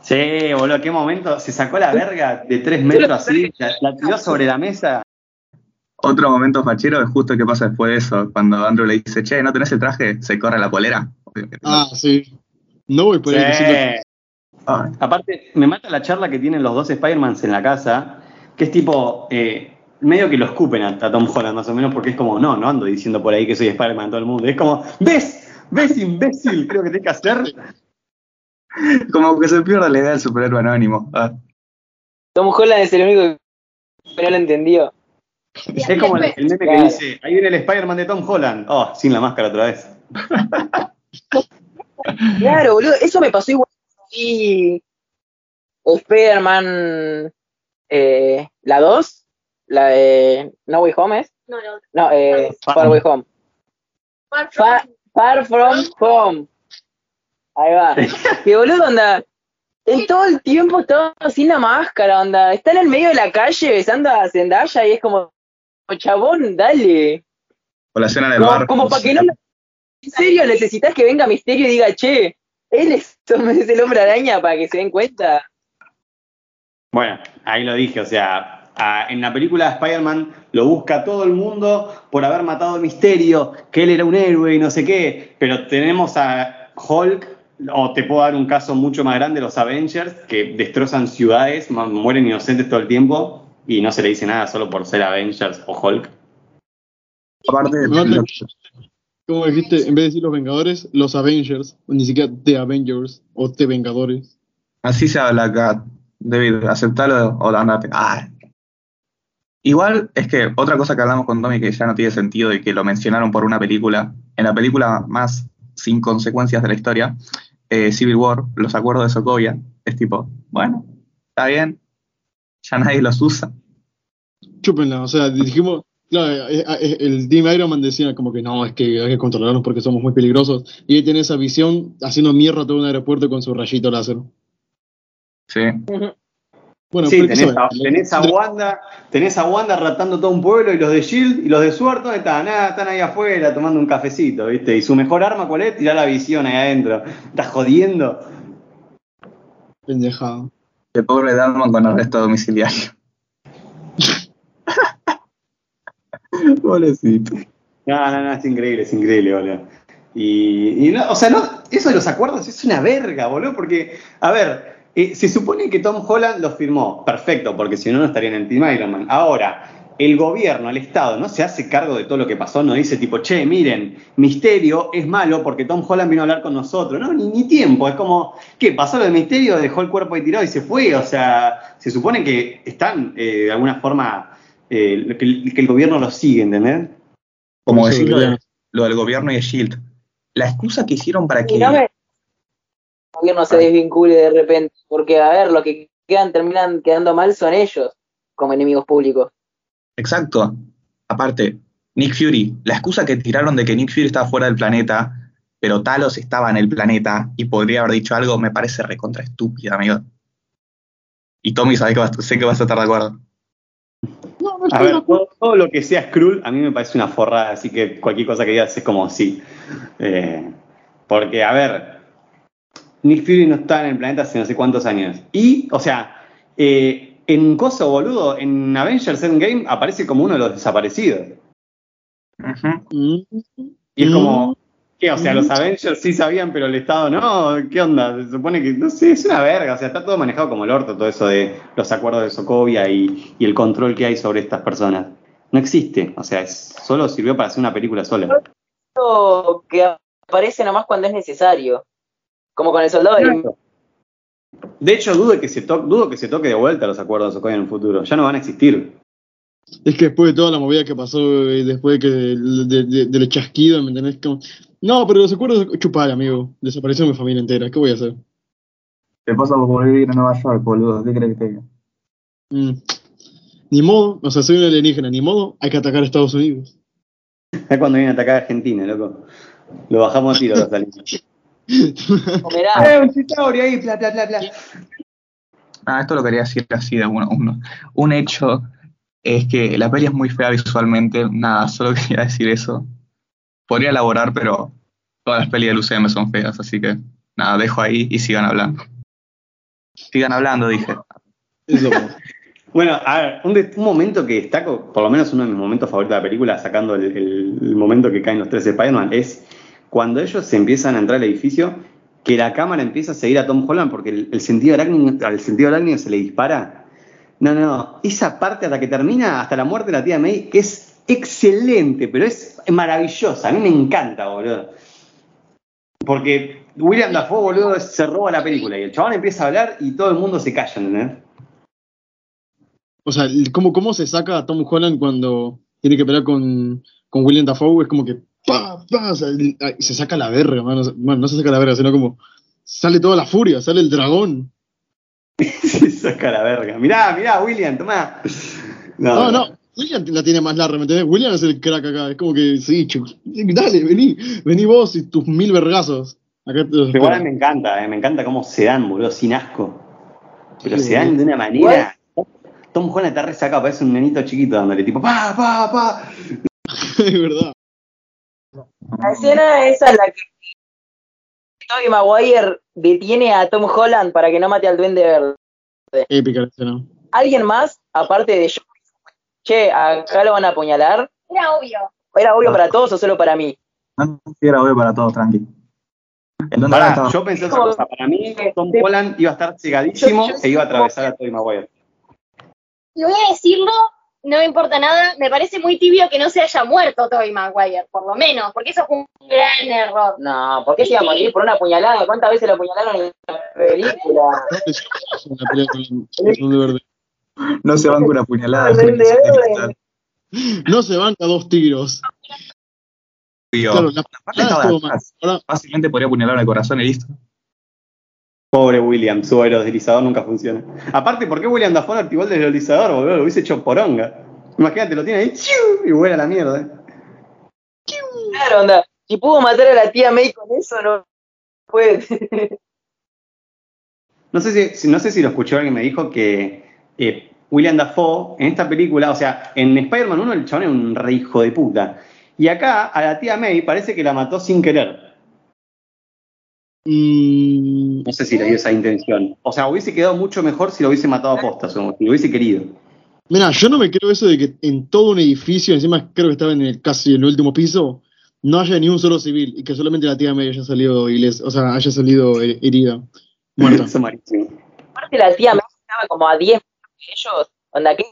S1: Sí, boludo, qué momento. Se sacó la verga de tres metros así, la, la tiró sobre la mesa.
S3: Otro momento fachero es justo que pasa después de eso. Cuando Andrew le dice, che, ¿no tenés el traje? Se corre la polera.
S2: Ah, sí. No voy por
S1: Sí.
S2: ahí
S3: Ay,
S1: Aparte, me mata la charla que tienen los dos Spider-Mans en la casa, que es tipo, eh, medio que lo escupen a, a Tom Holland más o menos, porque es como, no, no ando diciendo por ahí que soy Spider-Man a todo el mundo. Es como, ¿ves? ¿Ves, imbécil? Creo que tenés que hacer.
S3: Como que se pierde la idea del superhéroe anónimo. Ah.
S4: Tom Holland es el único que no lo entendió.
S1: Es como el, el meme que dice, ahí viene el Spider-Man de Tom Holland. Oh, sin la máscara otra vez.
S4: Claro, boludo, eso me pasó igual. Y Spider-Man, eh, la 2, la de No Way Home es.
S5: No, no.
S4: No, eh,
S1: Far
S4: Far Way Home.
S5: Far
S4: Far,
S5: From-
S4: Far From Home. Ahí va. Que boludo, onda. En todo el tiempo estaba sin la máscara, onda. Está en el medio de la calle besando a Zendaya y es como, chabón, dale.
S3: O la escena del
S4: Como,
S3: bar.
S4: como para que no. En serio, necesitas que venga Misterio y diga, che, él es, *laughs* es el hombre araña para que se den cuenta.
S1: Bueno, ahí lo dije, o sea, a- en la película de Spider-Man lo busca todo el mundo por haber matado a Misterio, que él era un héroe y no sé qué, pero tenemos a Hulk, o te puedo dar un caso mucho más grande, los Avengers, que destrozan ciudades, mueren inocentes todo el tiempo y no se le dice nada solo por ser Avengers o Hulk.
S3: Aparte,
S2: No,
S3: lo-
S2: Como dijiste, en vez de decir los Vengadores, los Avengers, ni siquiera The Avengers o The Vengadores.
S3: así se habla acá. David, aceptalo o andate. Ah. Igual es que otra cosa que hablamos con Tommy que ya no tiene sentido y que lo mencionaron por una película, en la película más sin consecuencias de la historia, eh, Civil War, los acuerdos de Sokovia, es tipo, bueno, está bien, ya nadie los usa.
S2: Chúpenla, o sea, dijimos, claro, eh, eh, el Team Iron Man decía como que no, es que hay que controlarnos porque somos muy peligrosos. Y ahí tiene esa visión haciendo mierda todo un aeropuerto con su rayito láser.
S3: Sí.
S2: Bueno,
S1: sí,
S2: pero ¿qué
S1: tenés a, tenés a Wanda, tenés a Wanda ratando todo un pueblo y los de Shield y los de Sword, ¿dónde están? Nada, están ahí afuera tomando un cafecito, ¿viste? Y su mejor arma, ¿cuál es? Tirar la visión ahí adentro. ¿Estás jodiendo?
S2: Pendejado.
S3: El pobre Dalman con arresto domiciliario. Pobrecito.
S1: No, no, no, es increíble, es increíble, boludo. Y, y no, o sea, no, eso de los acuerdos es una verga, boludo, porque, a ver, eh, se supone que Tom Holland lo firmó, perfecto, porque si no, no estaría en Team Iron Man. Ahora, el gobierno, el Estado, no se hace cargo de todo lo que pasó, no dice tipo, che, miren, Misterio es malo porque Tom Holland vino a hablar con nosotros, no, ni, ni tiempo, es como, ¿qué? Pasó lo de Misterio, dejó el cuerpo ahí tirado y se fue, o sea, se supone que están eh, de alguna forma, eh, que, el- que el gobierno lo sigue, ¿entendés?
S3: Como decir lo, de- lo del gobierno y el Shield. La excusa que hicieron para que.
S4: Y no me- el gobierno se desvincule de repente, porque a ver, los que quedan terminan quedando mal son ellos, como enemigos públicos.
S3: Exacto. Aparte, Nick Fury. La excusa que tiraron de que Nick Fury estaba fuera del planeta, pero Talos estaba en el planeta y podría haber dicho algo, me parece recontra estúpida, amigo. Y Tommy, sabes que vas- sé que vas a estar de acuerdo.
S2: No, no
S1: A ver,
S2: acuerdo.
S1: todo, todo lo que sea Skrull a mí me parece una forrada, así que cualquier cosa que digas es como sí. Eh, porque, a ver, Nick Fury no está en el planeta hace no sé cuántos años. Y, o sea, eh, en Coso Boludo, en Avengers Endgame aparece como uno de los desaparecidos.
S2: Mm.
S1: Y es como,
S2: Mm.
S1: ¿Qué? O sea, los Avengers sí sabían, pero el Estado no. ¿Qué onda? Se supone que, no sé, es una verga. O sea, está todo manejado como el orto, todo eso de los acuerdos de Sokovia y, y el control que hay sobre estas personas. No existe. O sea, es- solo sirvió para hacer una película sola.
S4: Que aparece nomás cuando es necesario, como con el soldado del
S1: De hecho, dudo que, se to- dudo que se toque de vuelta los acuerdos de Sokovia en el futuro. Ya no van a existir.
S2: Es que después de toda la movida que pasó, eh, después de que de- de- de- del chasquido, ¿me entendés? Como, no, pero los acuerdos chupar, amigo. Desapareció mi familia entera. ¿Qué voy a hacer?
S3: Te pasa por vivir en Nueva York, boludo. ¿Qué crees que te diga?
S2: Mm. Ni modo, o sea, soy un alienígena, ni modo, hay que atacar a Estados Unidos.
S1: Es cuando viene a atacar a Argentina, loco. Lo bajamos a tiro los.
S4: Comerá. *laughs*
S1: ¡Eh, un Chitauri ahí! Bla, bla, bla, bla.
S3: Ah, esto lo quería decir así de uno a uno. Un hecho es que la peli es muy fea visualmente. Nada, *laughs* solo quería decir eso. Podría elaborar, pero todas las pelis del UCM son feas, así que nada, dejo ahí y sigan hablando. Sigan hablando, dije.
S2: Eso. *laughs*
S1: Bueno, a ver, un, de- un momento que destaco, por lo menos uno de mis momentos favoritos de la película, sacando el, el- el momento que caen los tres Spider-Man, es cuando ellos empiezan a entrar al edificio, que la cámara empieza a seguir a Tom Holland porque el, el sentido arácnido, al sentido arácnido se le dispara. No, no, no, esa parte hasta que termina, hasta la muerte de la tía May, que es excelente, pero es maravillosa, a mí me encanta, boludo. Porque William Dafoe, boludo, se roba la película y el chabón empieza a hablar y todo el mundo se calla, ¿entendés?
S2: O sea, ¿cómo, ¿cómo se saca a Tom Holland cuando tiene que pelear con, con William Dafoe? Es como que pa, pa, se saca la verga, mano. Bueno, no se saca la verga, sino como sale toda la furia, sale el dragón.
S1: Se saca la verga. Mirá, mirá, William, tomá.
S2: No, no, William la tiene más larga, ¿me entendés? William es el crack acá, es como que, sí, dale, vení, vení vos y tus mil vergazos. Acá te
S1: igual me encanta, eh, me encanta cómo se dan, boludo, sin asco. Pero
S2: Sí,
S1: se dan
S2: boludo.
S1: de una manera. Tom Holland está resacado, parece un nenito chiquito dándole tipo pa, pa, pa. *laughs*
S2: es verdad.
S4: La escena esa en la que Tobey Maguire detiene a Tom Holland para que no mate al duende verde.
S2: Épica escena.
S4: ¿Alguien más, aparte de yo? Che, acá lo van a apuñalar.
S5: Era obvio.
S4: ¿Era obvio para todos o solo para mí?
S3: No era obvio para todos, tranqui.
S1: Pará, yo pensé otra cosa. Para mí, Tom Holland iba a estar cegadísimo e iba a atravesar a Tobey Maguire.
S5: Y voy a decirlo no me importa nada. Me parece muy tibio que no se haya muerto Tobey Maguire, por lo menos, porque eso fue un gran error.
S4: No, ¿por qué se iba a morir por una puñalada? ¿Cuántas veces lo apuñalaron en la película? *laughs*
S3: No se van con una puñalada.
S2: No se banca dos tiros. Claro, la
S3: Fácilmente podría apuñalar en el corazón y listo.
S1: Pobre William, su aerodeslizador nunca funciona. Aparte, ¿por qué William Dafoe activó el deslizador, boludo? Lo hubiese hecho poronga. Imagínate, lo tiene ahí ¡chiu! y vuela la mierda.
S4: Claro, onda. Si pudo matar a la tía May con eso, no puede.
S1: No sé si, no sé si lo escuchó alguien me dijo que eh, William Dafoe en esta película, o sea, en Spider-Man 1 el chabón era un re hijo de puta. Y acá a la tía May parece que la mató sin querer. No sé si le dio esa intención. O sea, hubiese quedado mucho mejor si lo hubiese matado a postas, o si lo hubiese querido.
S2: Mira, yo no me creo eso de que en todo un edificio, encima creo que estaba en el casi en el último piso, no haya ni un solo civil y que solamente la tía May haya salido iles- o sea, haya salido eh, herida, muerta. *laughs*
S4: Aparte la tía May estaba como a 10 de ellos. Onda, ¿qué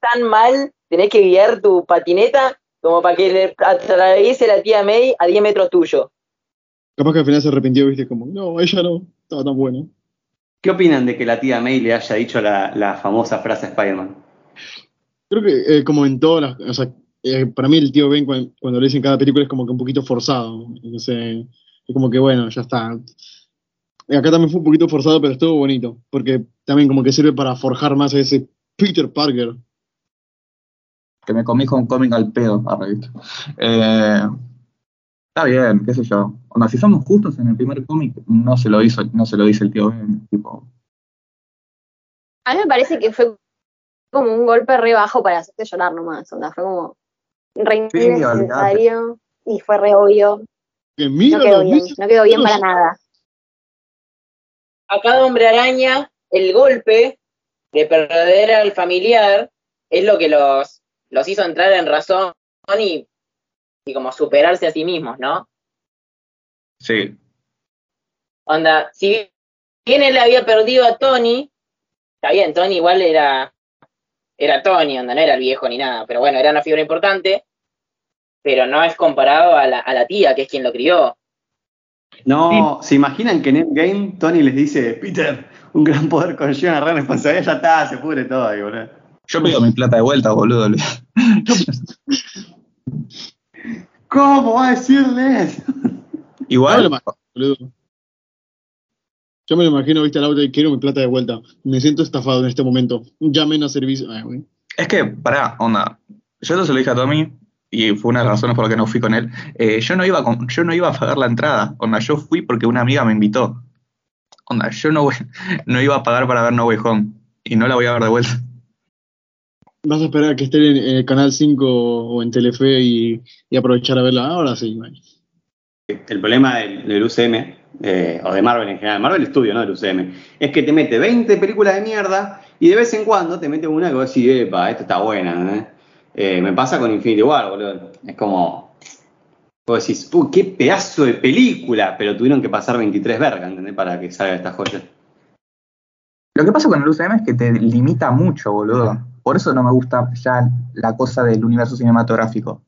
S4: tan mal tenés que guiar tu patineta como para que le atraviese la tía May a 10 metros tuyo?
S2: Capaz que al final se arrepintió, viste, como, no, ella no, estaba tan buena.
S1: ¿Qué opinan de que la tía May le haya dicho la, la famosa frase a Spider-Man?
S2: Creo que eh, como en todas las, o sea, eh, para mí el tío Ben cuan- cuando, le dicen cada película es como que un poquito forzado, sé, es como que bueno, ya está. Acá también fue un poquito forzado, pero estuvo bonito, porque también como que sirve para forjar más a ese Peter Parker.
S3: Que me comí con cómic al pedo, arre, ¿viste? Eh, está bien, qué sé yo. Onda, si somos justos en el primer cómic, no se lo hizo, no se lo dice el tío Ben, tipo.
S5: A mí me parece que fue como un golpe re bajo para hacerte llorar nomás. Onda, fue como re
S3: Sí,
S5: innecesario y fue re obvio.
S2: Que
S5: No
S2: míralo,
S5: quedó bien, no quedó bien para nada.
S4: A cada hombre araña, el golpe de perder al familiar es lo que los, los hizo entrar en razón y, y como superarse a sí mismos, ¿no?
S3: Sí,
S4: Onda, si bien él había perdido a Tony, está bien, Tony igual era, era Tony, onda, no era el viejo ni nada, pero bueno, era una figura importante, pero no es comparado a la, a la tía, que es quien lo crió.
S1: No, ¿se imaginan que en Endgame Tony les dice, Peter, un gran poder conlleva una gran responsabilidad? Ya está, se pudre todo ahí, boludo.
S3: yo pido mi plata de vuelta, boludo. *laughs*
S1: ¿Cómo va a decirle eso? *laughs*
S3: Igual.
S2: Yo me lo imagino, viste, al auto y quiero mi plata de vuelta. Me siento estafado en este momento. Llamen a servicio. Ay, güey.
S3: es que, pará, onda. Yo eso se lo dije a Tommy y fue una de las razones por las que no fui con él. Eh, yo, no iba con- yo no iba a pagar la entrada. Onda, yo fui porque una amiga me invitó. Onda, yo no, voy- *laughs* no iba a pagar para ver No Way Home y no la voy a ver de vuelta.
S2: Vas a esperar a que esté en, en el canal 5 o en Telefe y, y aprovechar a verla. Ahora sí, güey.
S1: El problema del, del UCM, eh, o de Marvel en general, Marvel Studio, no del UCM, es que te mete 20 películas de mierda y de vez en cuando te mete una que vos decís, epa, esta está buena, ¿eh? Eh, me pasa con Infinity War, boludo. Es como. Vos decís, uy, qué pedazo de película, pero tuvieron que pasar 23 vergas, ¿entendés? Para que salga esta joya.
S3: Lo que pasa con el UCM es que te limita mucho, boludo. Por eso no me gusta ya la cosa del universo cinematográfico.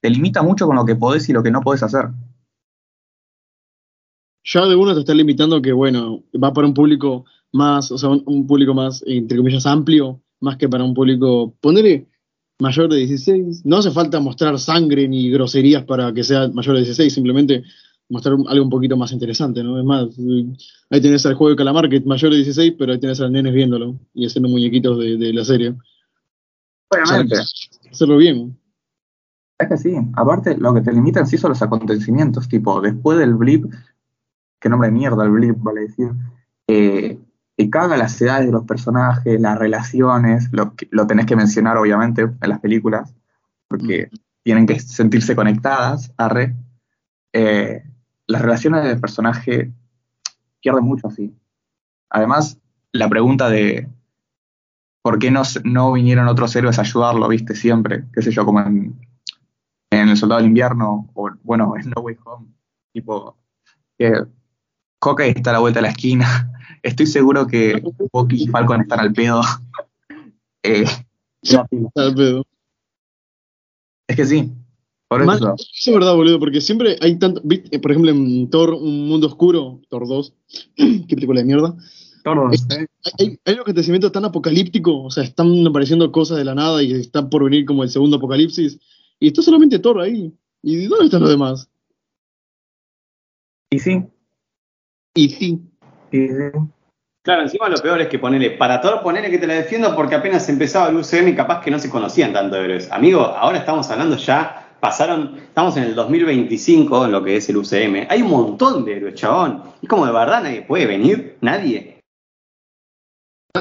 S3: Te limita mucho con lo que podés y lo que no podés hacer.
S2: Ya de uno te está limitando que, bueno, va para un público más, o sea, un, público más, entre comillas, amplio, más que para un público, ponele mayor de 16. No hace falta mostrar sangre ni groserías para que sea mayor de 16, simplemente mostrar algo un poquito más interesante, ¿no? Es más, ahí tenés al juego de calamar que es mayor de 16, pero ahí tenés a los nenes viéndolo y haciendo muñequitos de la serie.
S3: Obviamente.
S2: Bien.
S3: Es que sí, aparte lo que te limita en sí son los acontecimientos, tipo, después del blip, que nombre de mierda el blip, vale decir, eh, te caga las edades de los personajes, las relaciones, lo, lo tenés que mencionar obviamente en las películas, porque tienen que sentirse conectadas, arre. Eh, las relaciones del personaje pierden mucho así. Además, la pregunta de por qué no, vinieron otros héroes a ayudarlo, viste, siempre, qué sé yo, como en, en El Soldado del Invierno, o bueno, en No Way Home, tipo, que Hawkeye está a la vuelta de la esquina, *laughs* estoy seguro que Bucky y Falcon están al pedo. *laughs* Eh.
S2: Al pedo.
S3: Es que sí. Por eso.
S2: es verdad, boludo, porque siempre hay tanto. ¿viste? Por ejemplo, en Thor, Un Mundo Oscuro, Thor 2, *clears throat* qué película de mierda.
S3: ¿Eh?
S2: Hay, hay un acontecimiento tan apocalíptico, o sea, están apareciendo cosas de la nada y está por venir como el segundo apocalipsis. Y está solamente Thor ahí. ¿Y dónde están los demás?
S3: Y sí.
S2: Y sí.
S3: Y sí.
S1: Claro, encima lo peor es que ponele, para Thor ponele que te la defiendo porque apenas empezaba el UCM y capaz que no se conocían tanto héroes. Amigo, ahora estamos hablando ya, pasaron, estamos en el 2025 en lo que es el UCM. Hay un montón de héroes, chabón. Es como de verdad nadie puede venir, nadie.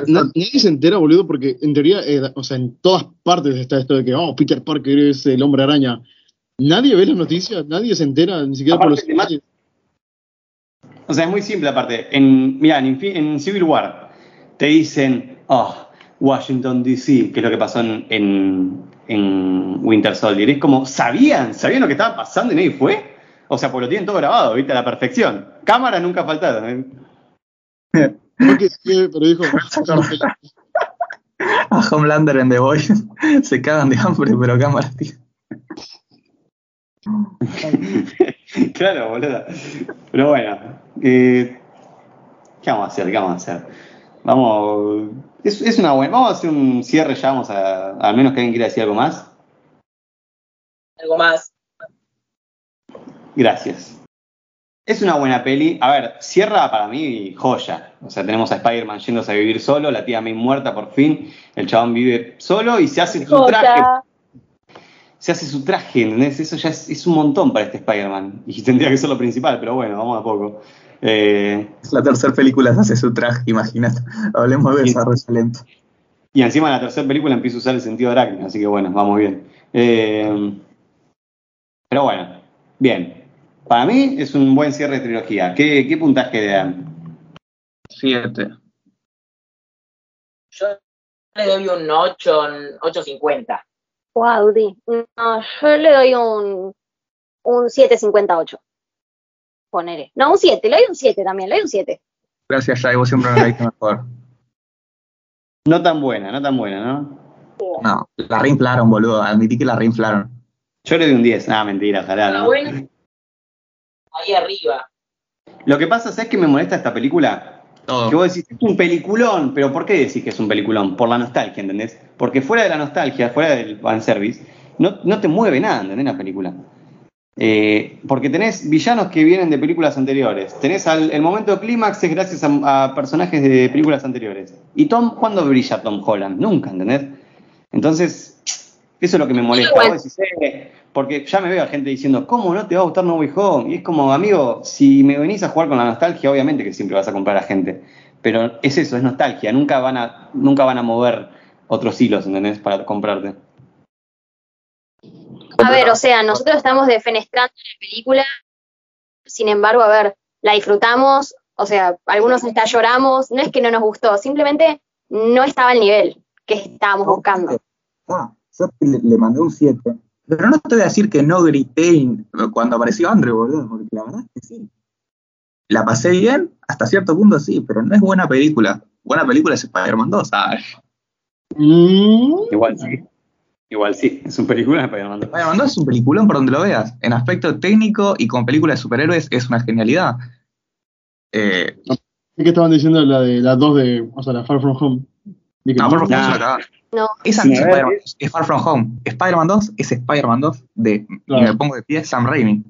S2: Na- nadie se entera, boludo, porque en teoría, eh, o sea, en todas partes está esto de que, oh, Peter Parker es el hombre araña. Nadie ve las noticias, nadie se entera, ni siquiera por los.
S1: O sea, es muy simple aparte. En, mirá, en, en Civil War te dicen, oh, Washington DC, que es lo que pasó en, en, en Winter Soldier. Es como, ¿sabían? ¿Sabían lo que estaba pasando y nadie fue? O sea, pues lo tienen todo grabado, ¿viste? A la perfección. Cámaras nunca faltaron. ¿eh? *laughs*
S2: Porque, eh, pero dijo, *laughs*
S3: A Homelander en The Voice *laughs* se cagan de hambre, pero cámara, tío. *laughs*
S1: claro, boludo. Pero bueno, eh, ¿qué vamos a hacer? ¿Qué vamos a hacer? Vamos, es, es una buena, vamos a hacer un cierre ya, vamos a, al menos que alguien quiera decir algo más.
S4: Algo más.
S1: Gracias. Es una buena peli. A ver, cierra para mí joya. O sea, tenemos a Spider-Man yéndose a vivir solo, la tía May muerta por fin, el chabón vive solo y se hace su traje. Se hace su traje, ¿entendés? Eso ya es, es un montón para este Spider-Man. Y tendría que ser lo principal, pero bueno, vamos a poco. Eh,
S3: Es la tercera película se hace su traje, imagínate. Hablemos de desarrollo lento.
S1: y encima en la tercera película empieza a usar el sentido arácnido, así que bueno, vamos bien. Eh, pero bueno, bien. Para mí es un buen cierre de trilogía. ¿Qué, qué puntaje le dan?
S3: Siete.
S4: Yo le doy un 8, un 8.50.
S5: Wow, Di. No, yo le doy un, un 7.58. Ponele. No, un 7, le doy un 7 también, le doy un 7.
S3: Gracias, Jai, vos siempre me la diste mejor. *laughs*
S1: No tan buena, no tan buena, ¿no?
S3: No, la reinflaron, boludo. Admití que la reinflaron.
S1: Yo le doy un 10. Nada, mentira, ojalá. ¿no?
S4: bueno, ahí arriba.
S1: Lo que pasa, ¿sabes qué me molesta esta película?
S3: Todo.
S1: Que vos decís, es un peliculón, pero ¿por qué decís que es un peliculón? Por la nostalgia, ¿entendés? Porque fuera de la nostalgia, fuera del fanservice, no, no te mueve nada, ¿entendés? La película. Eh, porque tenés villanos que vienen de películas anteriores. Tenés al, el momento de clímax es gracias a, a personajes de películas anteriores. ¿Y Tom, cuándo brilla Tom Holland? Nunca, ¿entendés? Entonces, eso es lo que me molesta. Decís, eh, porque ya me veo a gente diciendo, ¿cómo no te va a gustar No Way Home? Y es como, amigo, si me venís a jugar con la nostalgia, obviamente que siempre vas a comprar a gente. Pero es eso, es nostalgia. Nunca van a, nunca van a mover otros hilos, ¿entendés? Para comprarte.
S5: A ver, o sea, nosotros estamos defenestrando la película, sin embargo, a ver, la disfrutamos, o sea, algunos hasta lloramos, no es que no nos gustó, simplemente no estaba al nivel que estábamos buscando.
S3: Ah, yo le, le mandé un 7. Pero no te voy a decir que no grité cuando apareció Andrew, boludo, porque la verdad es que sí. La pasé bien, hasta cierto punto sí, pero no es buena película. Buena película es Spider-Man 2, ¿sabes?
S2: mm,
S1: Igual sí. Igual sí. Es un película de Spider-Man.
S3: Spider-Man 2 es un peliculón por donde lo veas. En aspecto técnico y con película de superhéroes es una genialidad. Eh,
S2: ¿qué estaban diciendo la de las dos de, o sea, la Far From Home?
S3: No, Far From Home es
S1: nah.
S3: una cagada.
S5: No.
S3: Esa
S1: Sí,
S3: no es Spider-Man 2, es Far From Home. Spider-Man 2 es Spider-Man 2 de,
S2: Claro.
S3: y me pongo de pie, Sam Raimi.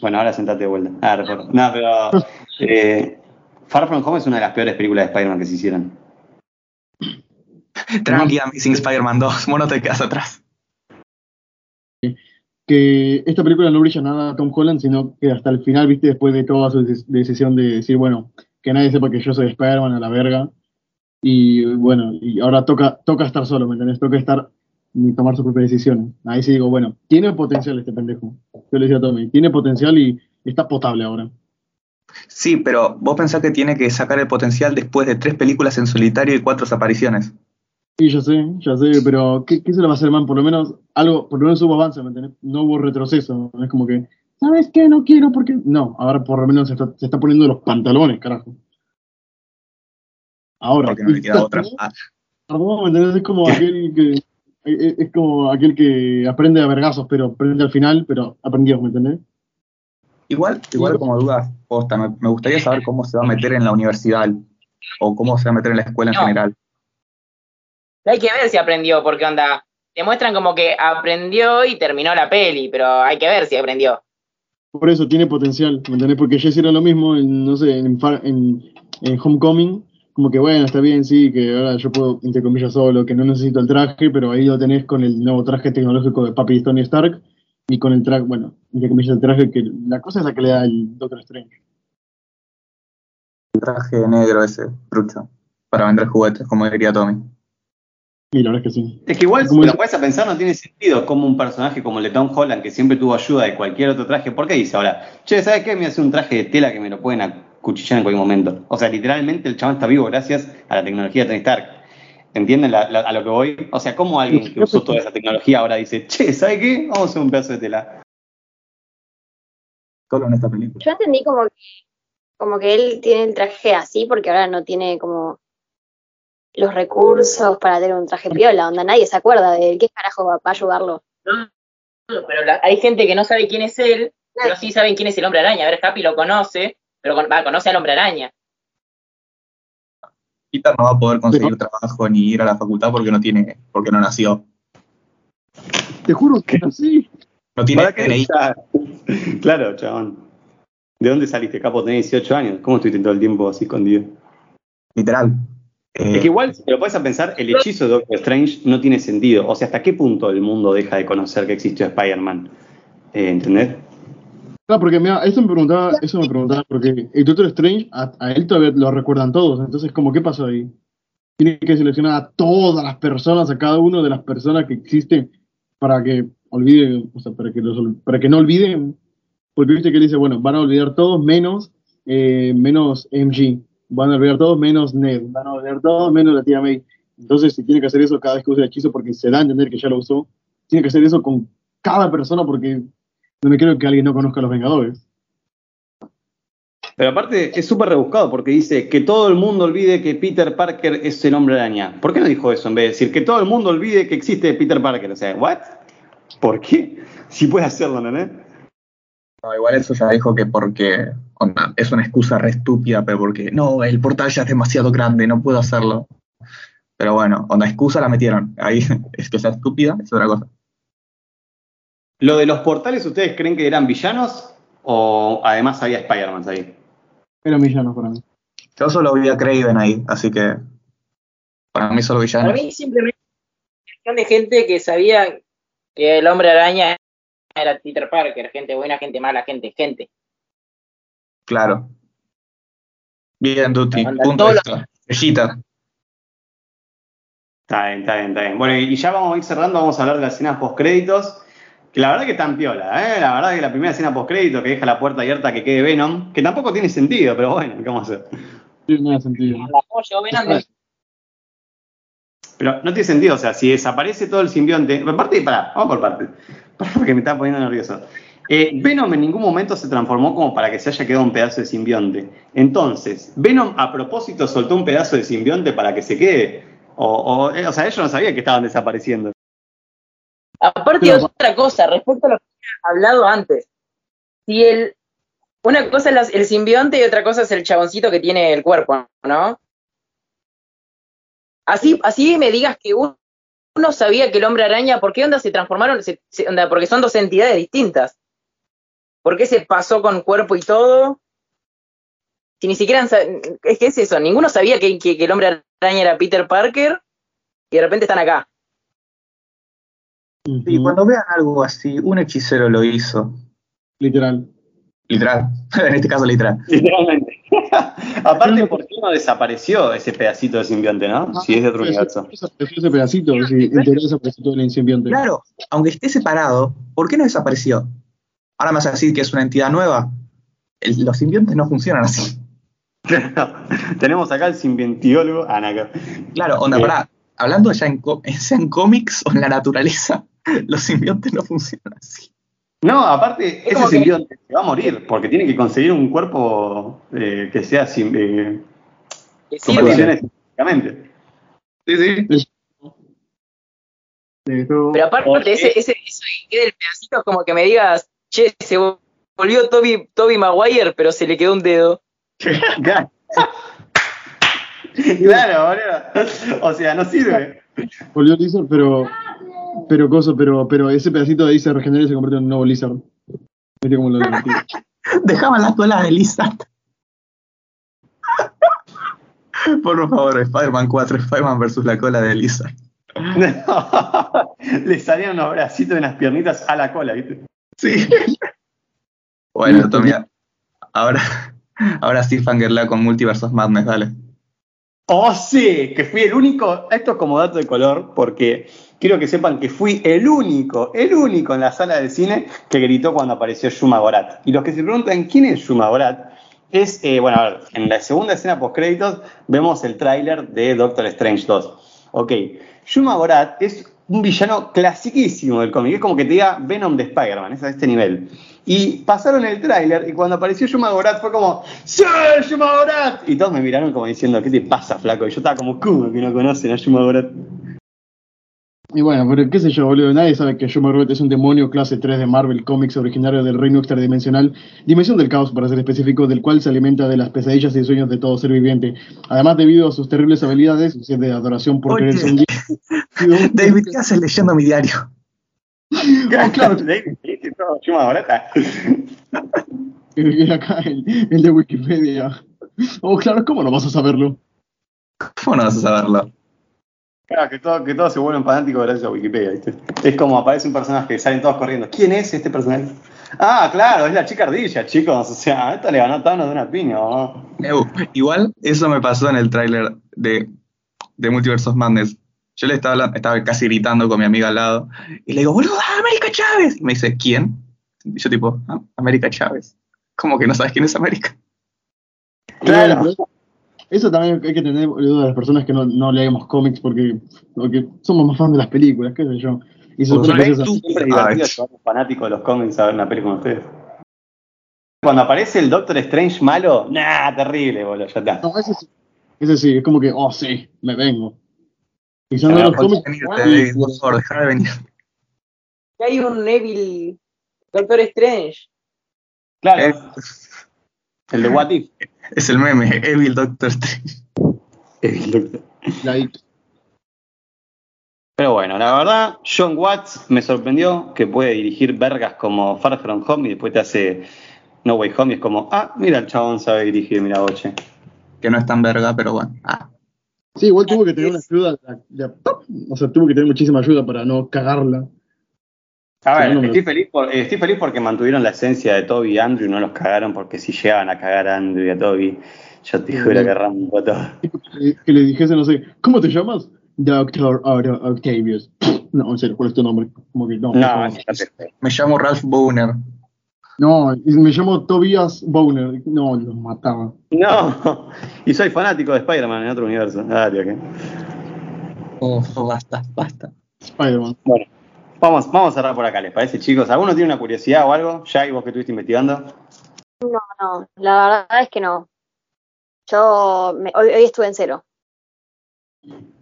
S1: Bueno, ahora sentate de vuelta. Ah, recuerdo. No, pero. eh, Far From Home es una de las peores películas de Spider-Man que se hicieron. *laughs*
S3: Tranqui, Amazing Spider-Man 2, vos no te quedas atrás.
S2: que esta película no brilla nada a Tom Holland, sino que hasta el final, viste, después de toda su decisión de decir, bueno, que nadie sepa que yo soy Spider-Man a la verga. Y bueno, y ahora toca, toca estar solo, ¿me entendés? Toca estar y tomar sus propias decisiones. Ahí sí digo, bueno, tiene potencial este pendejo. Yo le decía a Tommy, tiene potencial y está potable ahora.
S3: Sí, pero vos pensás que tiene que sacar el potencial después de tres películas en solitario y cuatro apariciones.
S2: Y ya sé, ya sé, pero ¿qué, qué se le va a hacer, man? Por lo menos algo, por lo menos hubo avance, ¿me entendés? No hubo retroceso, es como que, ¿sabes qué? No quiero porque... No, ahora por lo menos se está, se está poniendo los pantalones, carajo. Ahora.
S3: Porque no le queda
S2: ¿y
S3: otra. Ah,
S2: Perdón, ¿me entendés? Es como aquel que. Es es como aquel que aprende a vergazos, pero aprende al final, pero aprendió, ¿me entendés?
S3: Igual, igual como dudas, posta, me, me gustaría saber cómo se va a meter en la universidad o cómo se va a meter en la escuela en general.
S4: Hay que ver si aprendió, porque onda, te muestran como que aprendió y terminó la peli, pero hay que ver si aprendió.
S2: Por eso tiene potencial, ¿me entendés? Porque ya hicieron lo mismo, en, no sé, en, en Homecoming, como que bueno, está bien, sí, que ahora yo puedo, entre comillas, solo, que no necesito el traje, pero ahí lo tenés con el nuevo traje tecnológico de Papi Tony Stark y con el traje, bueno, entre comillas, el traje que la cosa es la que le da el Doctor Strange.
S3: El traje negro ese, trucho, para vender juguetes, como diría Tommy.
S2: Y la verdad es que sí.
S1: Es que igual, si lo puedes a pensar, no tiene sentido como un personaje como el de Tom Holland, que siempre tuvo ayuda de cualquier otro traje, ¿por qué dice ahora, che, ¿sabes qué? Me voy a hacer un traje de tela que me lo pueden acuchillar en cualquier momento. O sea, literalmente el chabón está vivo gracias a la tecnología de Tony Stark. ¿Entienden la- la- a lo que voy? O sea, ¿cómo alguien que usó toda esa tecnología ahora dice, che, ¿sabes qué? Vamos a hacer un pedazo de tela?
S3: Solo en esta película.
S5: Yo entendí como que, como que él tiene el traje así porque ahora no tiene como los recursos para tener un traje piola, onda nadie se acuerda de él, ¿qué carajo va, va a ayudarlo?
S4: Pero la- hay gente que no sabe quién es él, pero sí saben quién es el hombre araña. A ver, Happy lo conoce, pero con- va, conoce al hombre araña.
S3: Peter no va a poder conseguir trabajo ni ir a la facultad porque no tiene, porque no nació.
S2: Te juro que sí.
S3: No tiene. DNI. *laughs*
S1: Claro, chabón. ¿De dónde saliste, capo? Tenés 18 años. ¿Cómo estuviste todo el tiempo así escondido?
S3: literal. Eh,
S1: Es que igual, si te lo puedes a pensar, el hechizo de Doctor Strange no tiene sentido. O sea, ¿hasta qué punto el mundo deja de conocer que existió Spider-Man? Eh, ¿Entendés?
S2: No, porque mira, eso me preguntaba, eso me preguntaba, porque el Doctor Strange, a, a él todavía lo recuerdan todos, entonces como qué pasó ahí? Tiene que seleccionar a todas las personas, a cada una de las personas que existen para que olviden, o sea, para que, los para que no olviden, porque viste que él dice, bueno, van a olvidar todos menos, eh, menos MG, van a olvidar todos menos Ned, van a olvidar todos menos la tía May. Entonces, si tiene que hacer eso cada vez que usa el hechizo, porque se da a entender que ya lo usó, tiene que hacer eso con cada persona porque no me creo que alguien no conozca a los Vengadores.
S1: Pero aparte es súper rebuscado porque dice que todo el mundo olvide que Peter Parker es el hombre araña. ¿Por qué no dijo eso en vez de decir que todo el mundo olvide que existe Peter Parker? O sea, ¿what? ¿Por qué? *laughs* Si puede hacerlo, ¿no?
S3: no, igual eso ya dijo que porque onda, es una excusa re estúpida, pero porque no, el portal ya es demasiado grande, no puedo hacerlo. Pero bueno, onda excusa la metieron. Ahí *laughs* es que sea estúpida, es otra cosa.
S1: ¿Lo de los portales ustedes creen que eran villanos o además había Spider-Man ahí?
S2: Eran villanos para mí.
S3: Yo solo vi a Craven ahí, así que para mí solo
S4: Para
S3: villanos.
S4: mí simplemente una de gente que sabía que el hombre araña era Peter Parker, gente buena, gente mala, gente, gente.
S3: Claro. Bien, Duty. Punto extra. Estrellita.
S1: Está bien, está bien, está bien. Bueno, y ya vamos a ir cerrando, vamos a hablar de las escenas post-créditos. Que la verdad que están piola, ¿eh? La verdad que la primera escena post-crédito que deja la puerta abierta que quede Venom, que tampoco tiene sentido, pero bueno, ¿qué vamos a hacer?
S2: No tiene sentido.
S1: Pero no tiene sentido, o sea, si desaparece todo el simbionte. Aparte, pará, vamos por parte. *laughs* Pará, porque me está poniendo nervioso. Eh, Venom en ningún momento se transformó como para que se haya quedado un pedazo de simbionte. Entonces, Venom a propósito soltó un pedazo de simbionte para que se quede. O, o, eh, o sea, ellos no sabían que estaban desapareciendo.
S4: Aparte,
S2: Pero-
S4: otra cosa, respecto a lo que había hablado antes. Si el. Una cosa es el simbionte y otra cosa es el chaboncito que tiene el cuerpo, ¿no? Así, así me digas que uno, uno sabía que el hombre araña, ¿por qué onda se transformaron? Se- se- onda, porque son dos entidades distintas. ¿Por qué se pasó con cuerpo y todo? Si ni siquiera. Es que es eso, ninguno sabía que, que- que el hombre araña era Peter Parker y de repente están acá.
S3: Y
S2: Ujú.
S3: cuando vean algo así, un hechicero lo hizo.
S2: Literal.
S3: Literal. *laughs* en este caso, literal.
S1: Literalmente. *laughs* Aparte, ¿por qué no desapareció ese pedacito de simbionte, no? Si es de otro universo.
S2: Desapareció ese pedacito, si desapareció todo el simbionte.
S3: Claro, aunque esté separado, ¿por qué no desapareció? Ahora me vas a decir que es una entidad nueva. El- los simbiontes no funcionan así. *laughs*
S1: Tenemos acá el simbiontiólogo Anaka.
S3: Claro, onda,
S1: Eh.
S3: pará. Hablando ya en, sea en cómics o en la naturaleza, *laughs* los simbiontes no funcionan así.
S1: No, aparte,
S4: Es
S1: ese
S4: que-
S1: simbionte se va a morir porque tiene que conseguir un cuerpo eh, que sea sim- eh,
S4: Que
S1: científicamente.
S3: Sí, sí.
S4: Pero aparte, ese, ese, eso que quede el pedacito es como que me digas, che, se volvió Toby, Toby Maguire, pero se le quedó un dedo.
S1: Claro, *laughs* Claro, boludo. O sea, no sirve.
S2: Volvió Lizard, pero. Pero cosa, pero, pero ese pedacito de ahí se regenera y se convierte en un nuevo Lizard. Viste cómo lo.
S3: Dejaban la cola de Lizard. Por favor, Spider-Man 4, Spider-Man versus la cola de Lizard. *laughs*
S1: Le salían unos bracitos y unas piernitas a la cola, ¿viste?
S3: Sí. Bueno, Tommy, ahora, ahora sí fangirlea con Multiversos Madness, dale.
S1: Oh, sí, que fui el único, esto es como dato de color, porque quiero que sepan que fui el único, el único en la sala de cine que gritó cuando apareció Shuma Gorat. Y los que se preguntan quién es Shuma Gorat, es, eh, bueno, a ver, en la segunda escena post créditos vemos el tráiler de Doctor Strange 2. Ok, Shuma Gorat es un villano clasiquísimo del cómic, es como que te diga Venom de Spider-Man, es a este nivel. Y pasaron el tráiler y cuando apareció Shuma Gorat fue como ¡Sí, Shuma Gorat! Y todos me miraron como diciendo, ¿qué te pasa, flaco? Y yo estaba como, ¿cómo que no conocen a Shuma Gorat?
S2: Y bueno, pero qué sé yo, boludo. Nadie sabe que Shuma Gorat es un demonio clase 3 de Marvel Comics originario del reino extradimensional, dimensión del caos para ser específico, del cual se alimenta de las pesadillas y sueños de todo ser viviente. Además, debido a sus terribles habilidades, es de adoración por
S3: Oye.
S2: querer un. *laughs*
S3: David, ¿qué haces leyendo mi diario? *laughs*
S1: claro, Shuma Gorat.
S2: Y acá el, el de Wikipedia. Oh, claro, ¿cómo no vas a saberlo?
S3: ¿Cómo no vas a saberlo?
S1: Claro, que, todo, que todos se vuelven fanáticos gracias a Wikipedia, ¿viste? Es como aparece un personaje, salen todos corriendo. ¿Quién es este personaje? Ah, claro, es la chica ardilla, chicos. O sea, esta le ganó Thanos de una piña.
S3: igual eso me pasó en el tráiler de, de Multiversos Madness. Yo le estaba, hablando- estaba casi gritando con mi amiga al lado y le digo, boludo, América Chávez. Y me dice, ¿quién? Y yo tipo, "Ah, América Chávez. ¿Cómo que no sabes quién es América?
S1: Claro.
S2: Eso también hay que tener boludo, de las personas que no, no leemos cómics porque, porque somos más fans de las películas, qué sé yo. Y así.
S1: Siempre
S3: Ah,
S1: divertido
S3: es-
S1: llevar a un fanático de los cómics a ver una peli con ustedes. Cuando aparece el Doctor Strange malo, nah, terrible, boludo, ya está.
S2: No, ese sí. Ese sí, es como que, oh sí, me vengo. Y son los cómics.
S4: Que hay un Neville Doctor Strange.
S1: Claro,
S3: Eh,
S1: el de What If.
S3: Es el meme, Evil Doctor
S2: like,
S1: Pero bueno, la verdad, John Watts me sorprendió que puede dirigir vergas como Far From Home y después te hace No Way Home y es como, ah, mira, el chabón sabe dirigir, mira, boche.
S3: Que no es tan verga, pero bueno. Ah,
S2: Sí, igual tuvo que tener una ayuda. de- de- o sea, tuvo que tener muchísima ayuda para no cagarla.
S1: A ver, estoy, feliz por- eh, estoy feliz porque mantuvieron la esencia de Toby y Andrew y no los cagaron porque si llegaban a cagar a Andrew y a Toby, yo te juro que rampo todo.
S2: Que, que le dijese, no sé, ¿cómo te llamas? Doctor Otto Octavius. No, en serio, ¿cuál es tu nombre? Como que no.
S3: me llamo Ralph Bowner.
S2: No, me llamo Tobias Bowner. No, los mataba.
S1: No, y soy fanático de Spider-Man en otro universo. Dale, ok.
S3: Oh, basta, basta.
S2: Spider-Man.
S1: Bueno, vamos, vamos a cerrar por acá, ¿les parece, chicos? ¿Alguno tiene una curiosidad o algo? Ya, y vos que estuviste investigando.
S5: No, no, la verdad es que no. Yo me- hoy, hoy estuve en cero.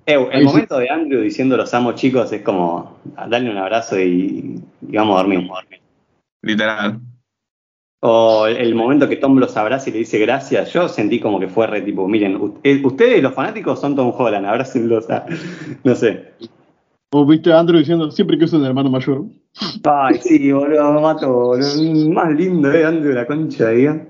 S1: El momento de Andrew diciendo los amo, chicos, es como darle un abrazo y, y vamos a dormir, vamos a dormir.
S3: Literal.
S1: O el, momento que Tom los abraza y le dice gracias, yo sentí como que fue re tipo, miren, eh, ustedes los fanáticos son Tom Holland, abrácenlos a, *laughs* no sé.
S2: O viste a Andrew diciendo, siempre que es un hermano mayor.
S1: Ay, sí, boludo, me mato, boludo. Más lindo, eh, Andrew, la concha, diga.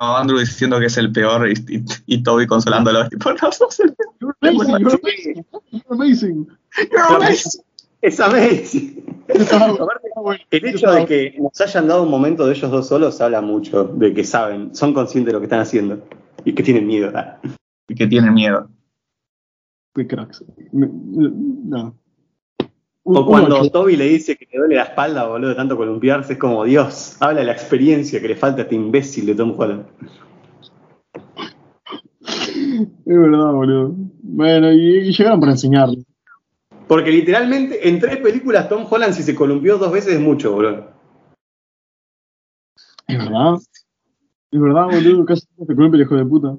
S3: No, Andrew diciendo que es el peor y, y, y Toby consolándolo. *laughs* Tipo, no, sos el peor.
S2: You're amazing, you're amazing, you're amazing.
S3: You're amazing.
S1: Es amazing. *laughs* El hecho de que nos hayan dado un momento de ellos dos solos habla mucho de que saben, son conscientes de lo que están haciendo y que tienen miedo. ah.
S3: Y que tiene miedo.
S2: Qué cracks. No.
S1: O cuando
S2: que-
S1: Toby le dice que le duele la espalda, boludo, de tanto columpiarse, es como Dios, habla de la experiencia que le falta a este imbécil de Tom Holland.
S2: Es verdad, boludo. Bueno, y, y llegaron para enseñarle.
S1: Porque literalmente en tres películas Tom Holland si se columpió dos veces es mucho, boludo.
S2: Es verdad. Es verdad, boludo. Casi se columpia el hijo de puta.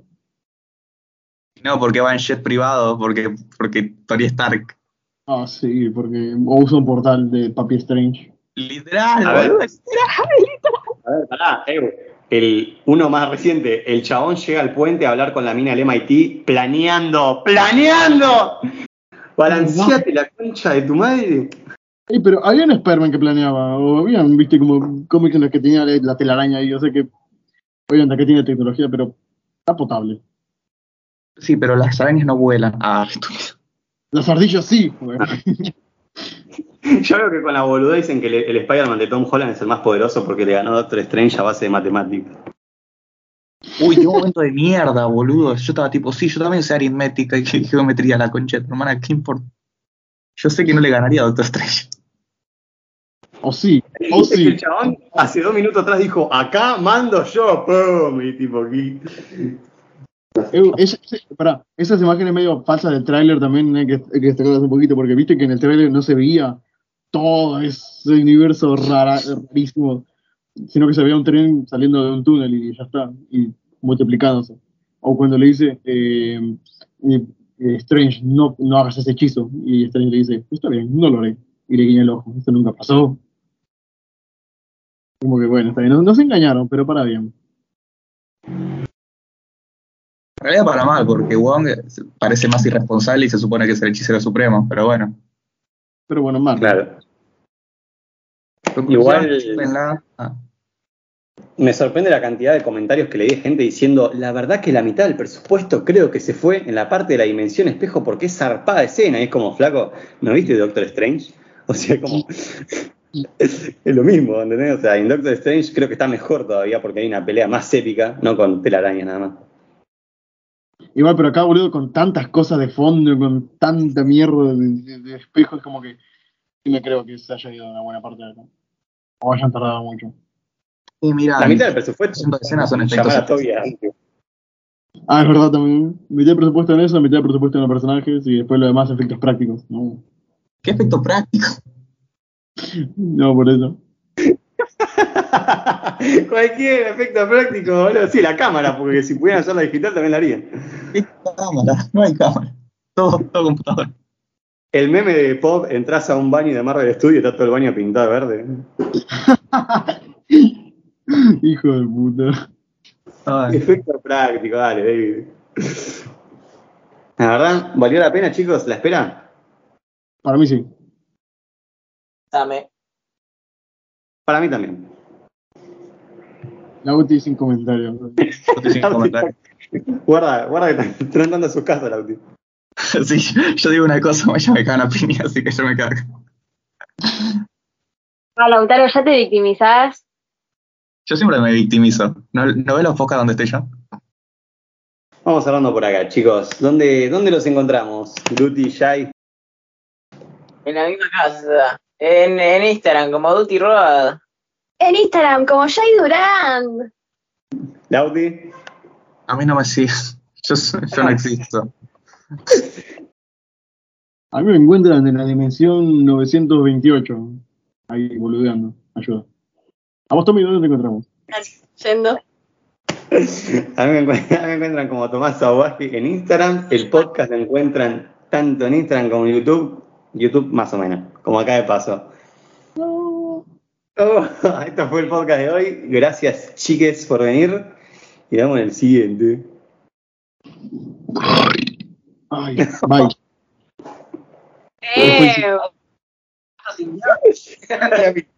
S3: No, porque va en jet privado, porque, porque Tony Stark.
S2: Ah, sí, porque o usa un portal de Papi Strange.
S3: Literal,
S1: A ver.
S3: boludo, literal.
S1: A ver, pará, eh, el uno más reciente, el chabón llega al puente a hablar con la mina del MIT, planeando, planeando. Balanceate la concha de tu madre.
S2: Ey, pero había un Spider-Man que planeaba, o habían, viste, como cómics en los que tenía la, la telaraña y yo sé que, obviamente, que tiene tecnología, pero está potable.
S3: Sí, pero las arañas no vuelan. Ah, estúpido.
S2: Las ardillas sí, güey.
S1: Yo veo que con la boludez dicen que el, el Spider-Man de Tom Holland es el más poderoso porque le ganó a Doctor Strange a base de matemáticas.
S3: Uy, qué momento de mierda, boludo. Yo estaba tipo, sí, yo también sé aritmética y geometría, la concha de tu hermana, ¿qué importa? Yo sé que no le ganaría a Doctor Strange.
S2: O sí, o sí.
S1: El chabón hace dos minutos atrás dijo, acá mando yo, pum, y tipo aquí.
S2: Eh, esas imágenes medio falsas del tráiler también hay que, hay que destacarlas un poquito, porque viste que en el tráiler no se veía todo ese universo rara, rarísimo, sino que se veía un tren saliendo de un túnel y ya está, y multiplicándose. O cuando le dice eh, eh, eh, Strange, no, no hagas ese hechizo, y Strange le dice, está bien, no lo haré, y le guiña el ojo, esto nunca pasó. Como que bueno, está bien, no se engañaron, pero para bien.
S3: En realidad para mal, porque Wong parece más irresponsable y se supone que es el hechicero supremo, pero bueno.
S2: Pero bueno, Marvel.
S1: Claro. Igual-
S3: chúpenla. Ah,
S1: Me sorprende la cantidad de comentarios que leí de gente diciendo, la verdad que la mitad del presupuesto creo que se fue en la parte de la dimensión espejo porque es zarpada escena. Y es como, flaco, ¿no viste Doctor Strange? *laughs* O sea, como... *laughs* es lo mismo, ¿entendés? O sea, en Doctor Strange creo que está mejor todavía porque hay una pelea más épica, no con telaraña nada más.
S2: Igual, pero acá, boludo, con tantas cosas de fondo, con tanta mierda de, de, de espejos, como que sí me creo que se haya ido una buena parte de acá. O hayan tardado mucho.
S3: Y mira,
S1: La mitad del presupuesto
S3: Haciendo escenas son efectos.
S2: Ah, es verdad también. Mitad de presupuesto en eso, mitad de presupuesto en los personajes y después lo demás efectos prácticos. No,
S3: ¿qué efecto práctico? *laughs*
S2: no por eso. *laughs*
S1: Cualquier efecto práctico, boludo. Sí, la cámara, porque si pudieran hacerla digital también la harían.
S3: ¿Qué cámara? No hay cámara. Todo, todo computador.
S1: El meme de Pop, entras a un baño de Marvel Studio y está todo el baño pintado de verde. *laughs*
S2: Hijo de puta.
S3: Ay,
S1: Efecto práctico, dale, David. La verdad, ¿valió la pena, chicos, la espera?
S2: Para mí sí.
S4: Dame.
S1: Para mí también.
S2: La UTI sin comentarios.
S3: no te sin *laughs* comentar. *laughs*
S1: Guarda, guarda que están tratando a su casa, Lauti. *laughs*
S3: Sí, yo digo una cosa, ya me cagan a piña, así que yo me cago.
S5: Ah, Lautaro, ya te victimizás.
S3: Yo siempre me victimizo. ¿No, no ves los focas donde estoy yo?
S1: Vamos cerrando por acá, chicos. ¿Dónde, dónde los encontramos? Duty, Shai.
S4: En la misma casa. En, en Instagram, como Duty Road.
S5: En Instagram, como Jay Durán.
S1: Lauti.
S3: A mí no me sigues. *laughs* Yo, no existo.
S2: A mí me encuentran en la dimensión 928. Ahí, boludeando. Ayuda. A vos, Tommy, ¿dónde te encontramos?
S5: Yendo. *laughs*
S1: A mí, me encuentran, a mí me encuentran como Tomás Sauvaje en Instagram. El podcast lo encuentran tanto en Instagram como en YouTube. YouTube más o menos, como acá de paso. Oh, *laughs* esto fue el podcast de hoy. Gracias, chiques, por venir. Y vamos en el siguiente.
S2: Ay, *laughs* bye.
S5: Eh, *laughs*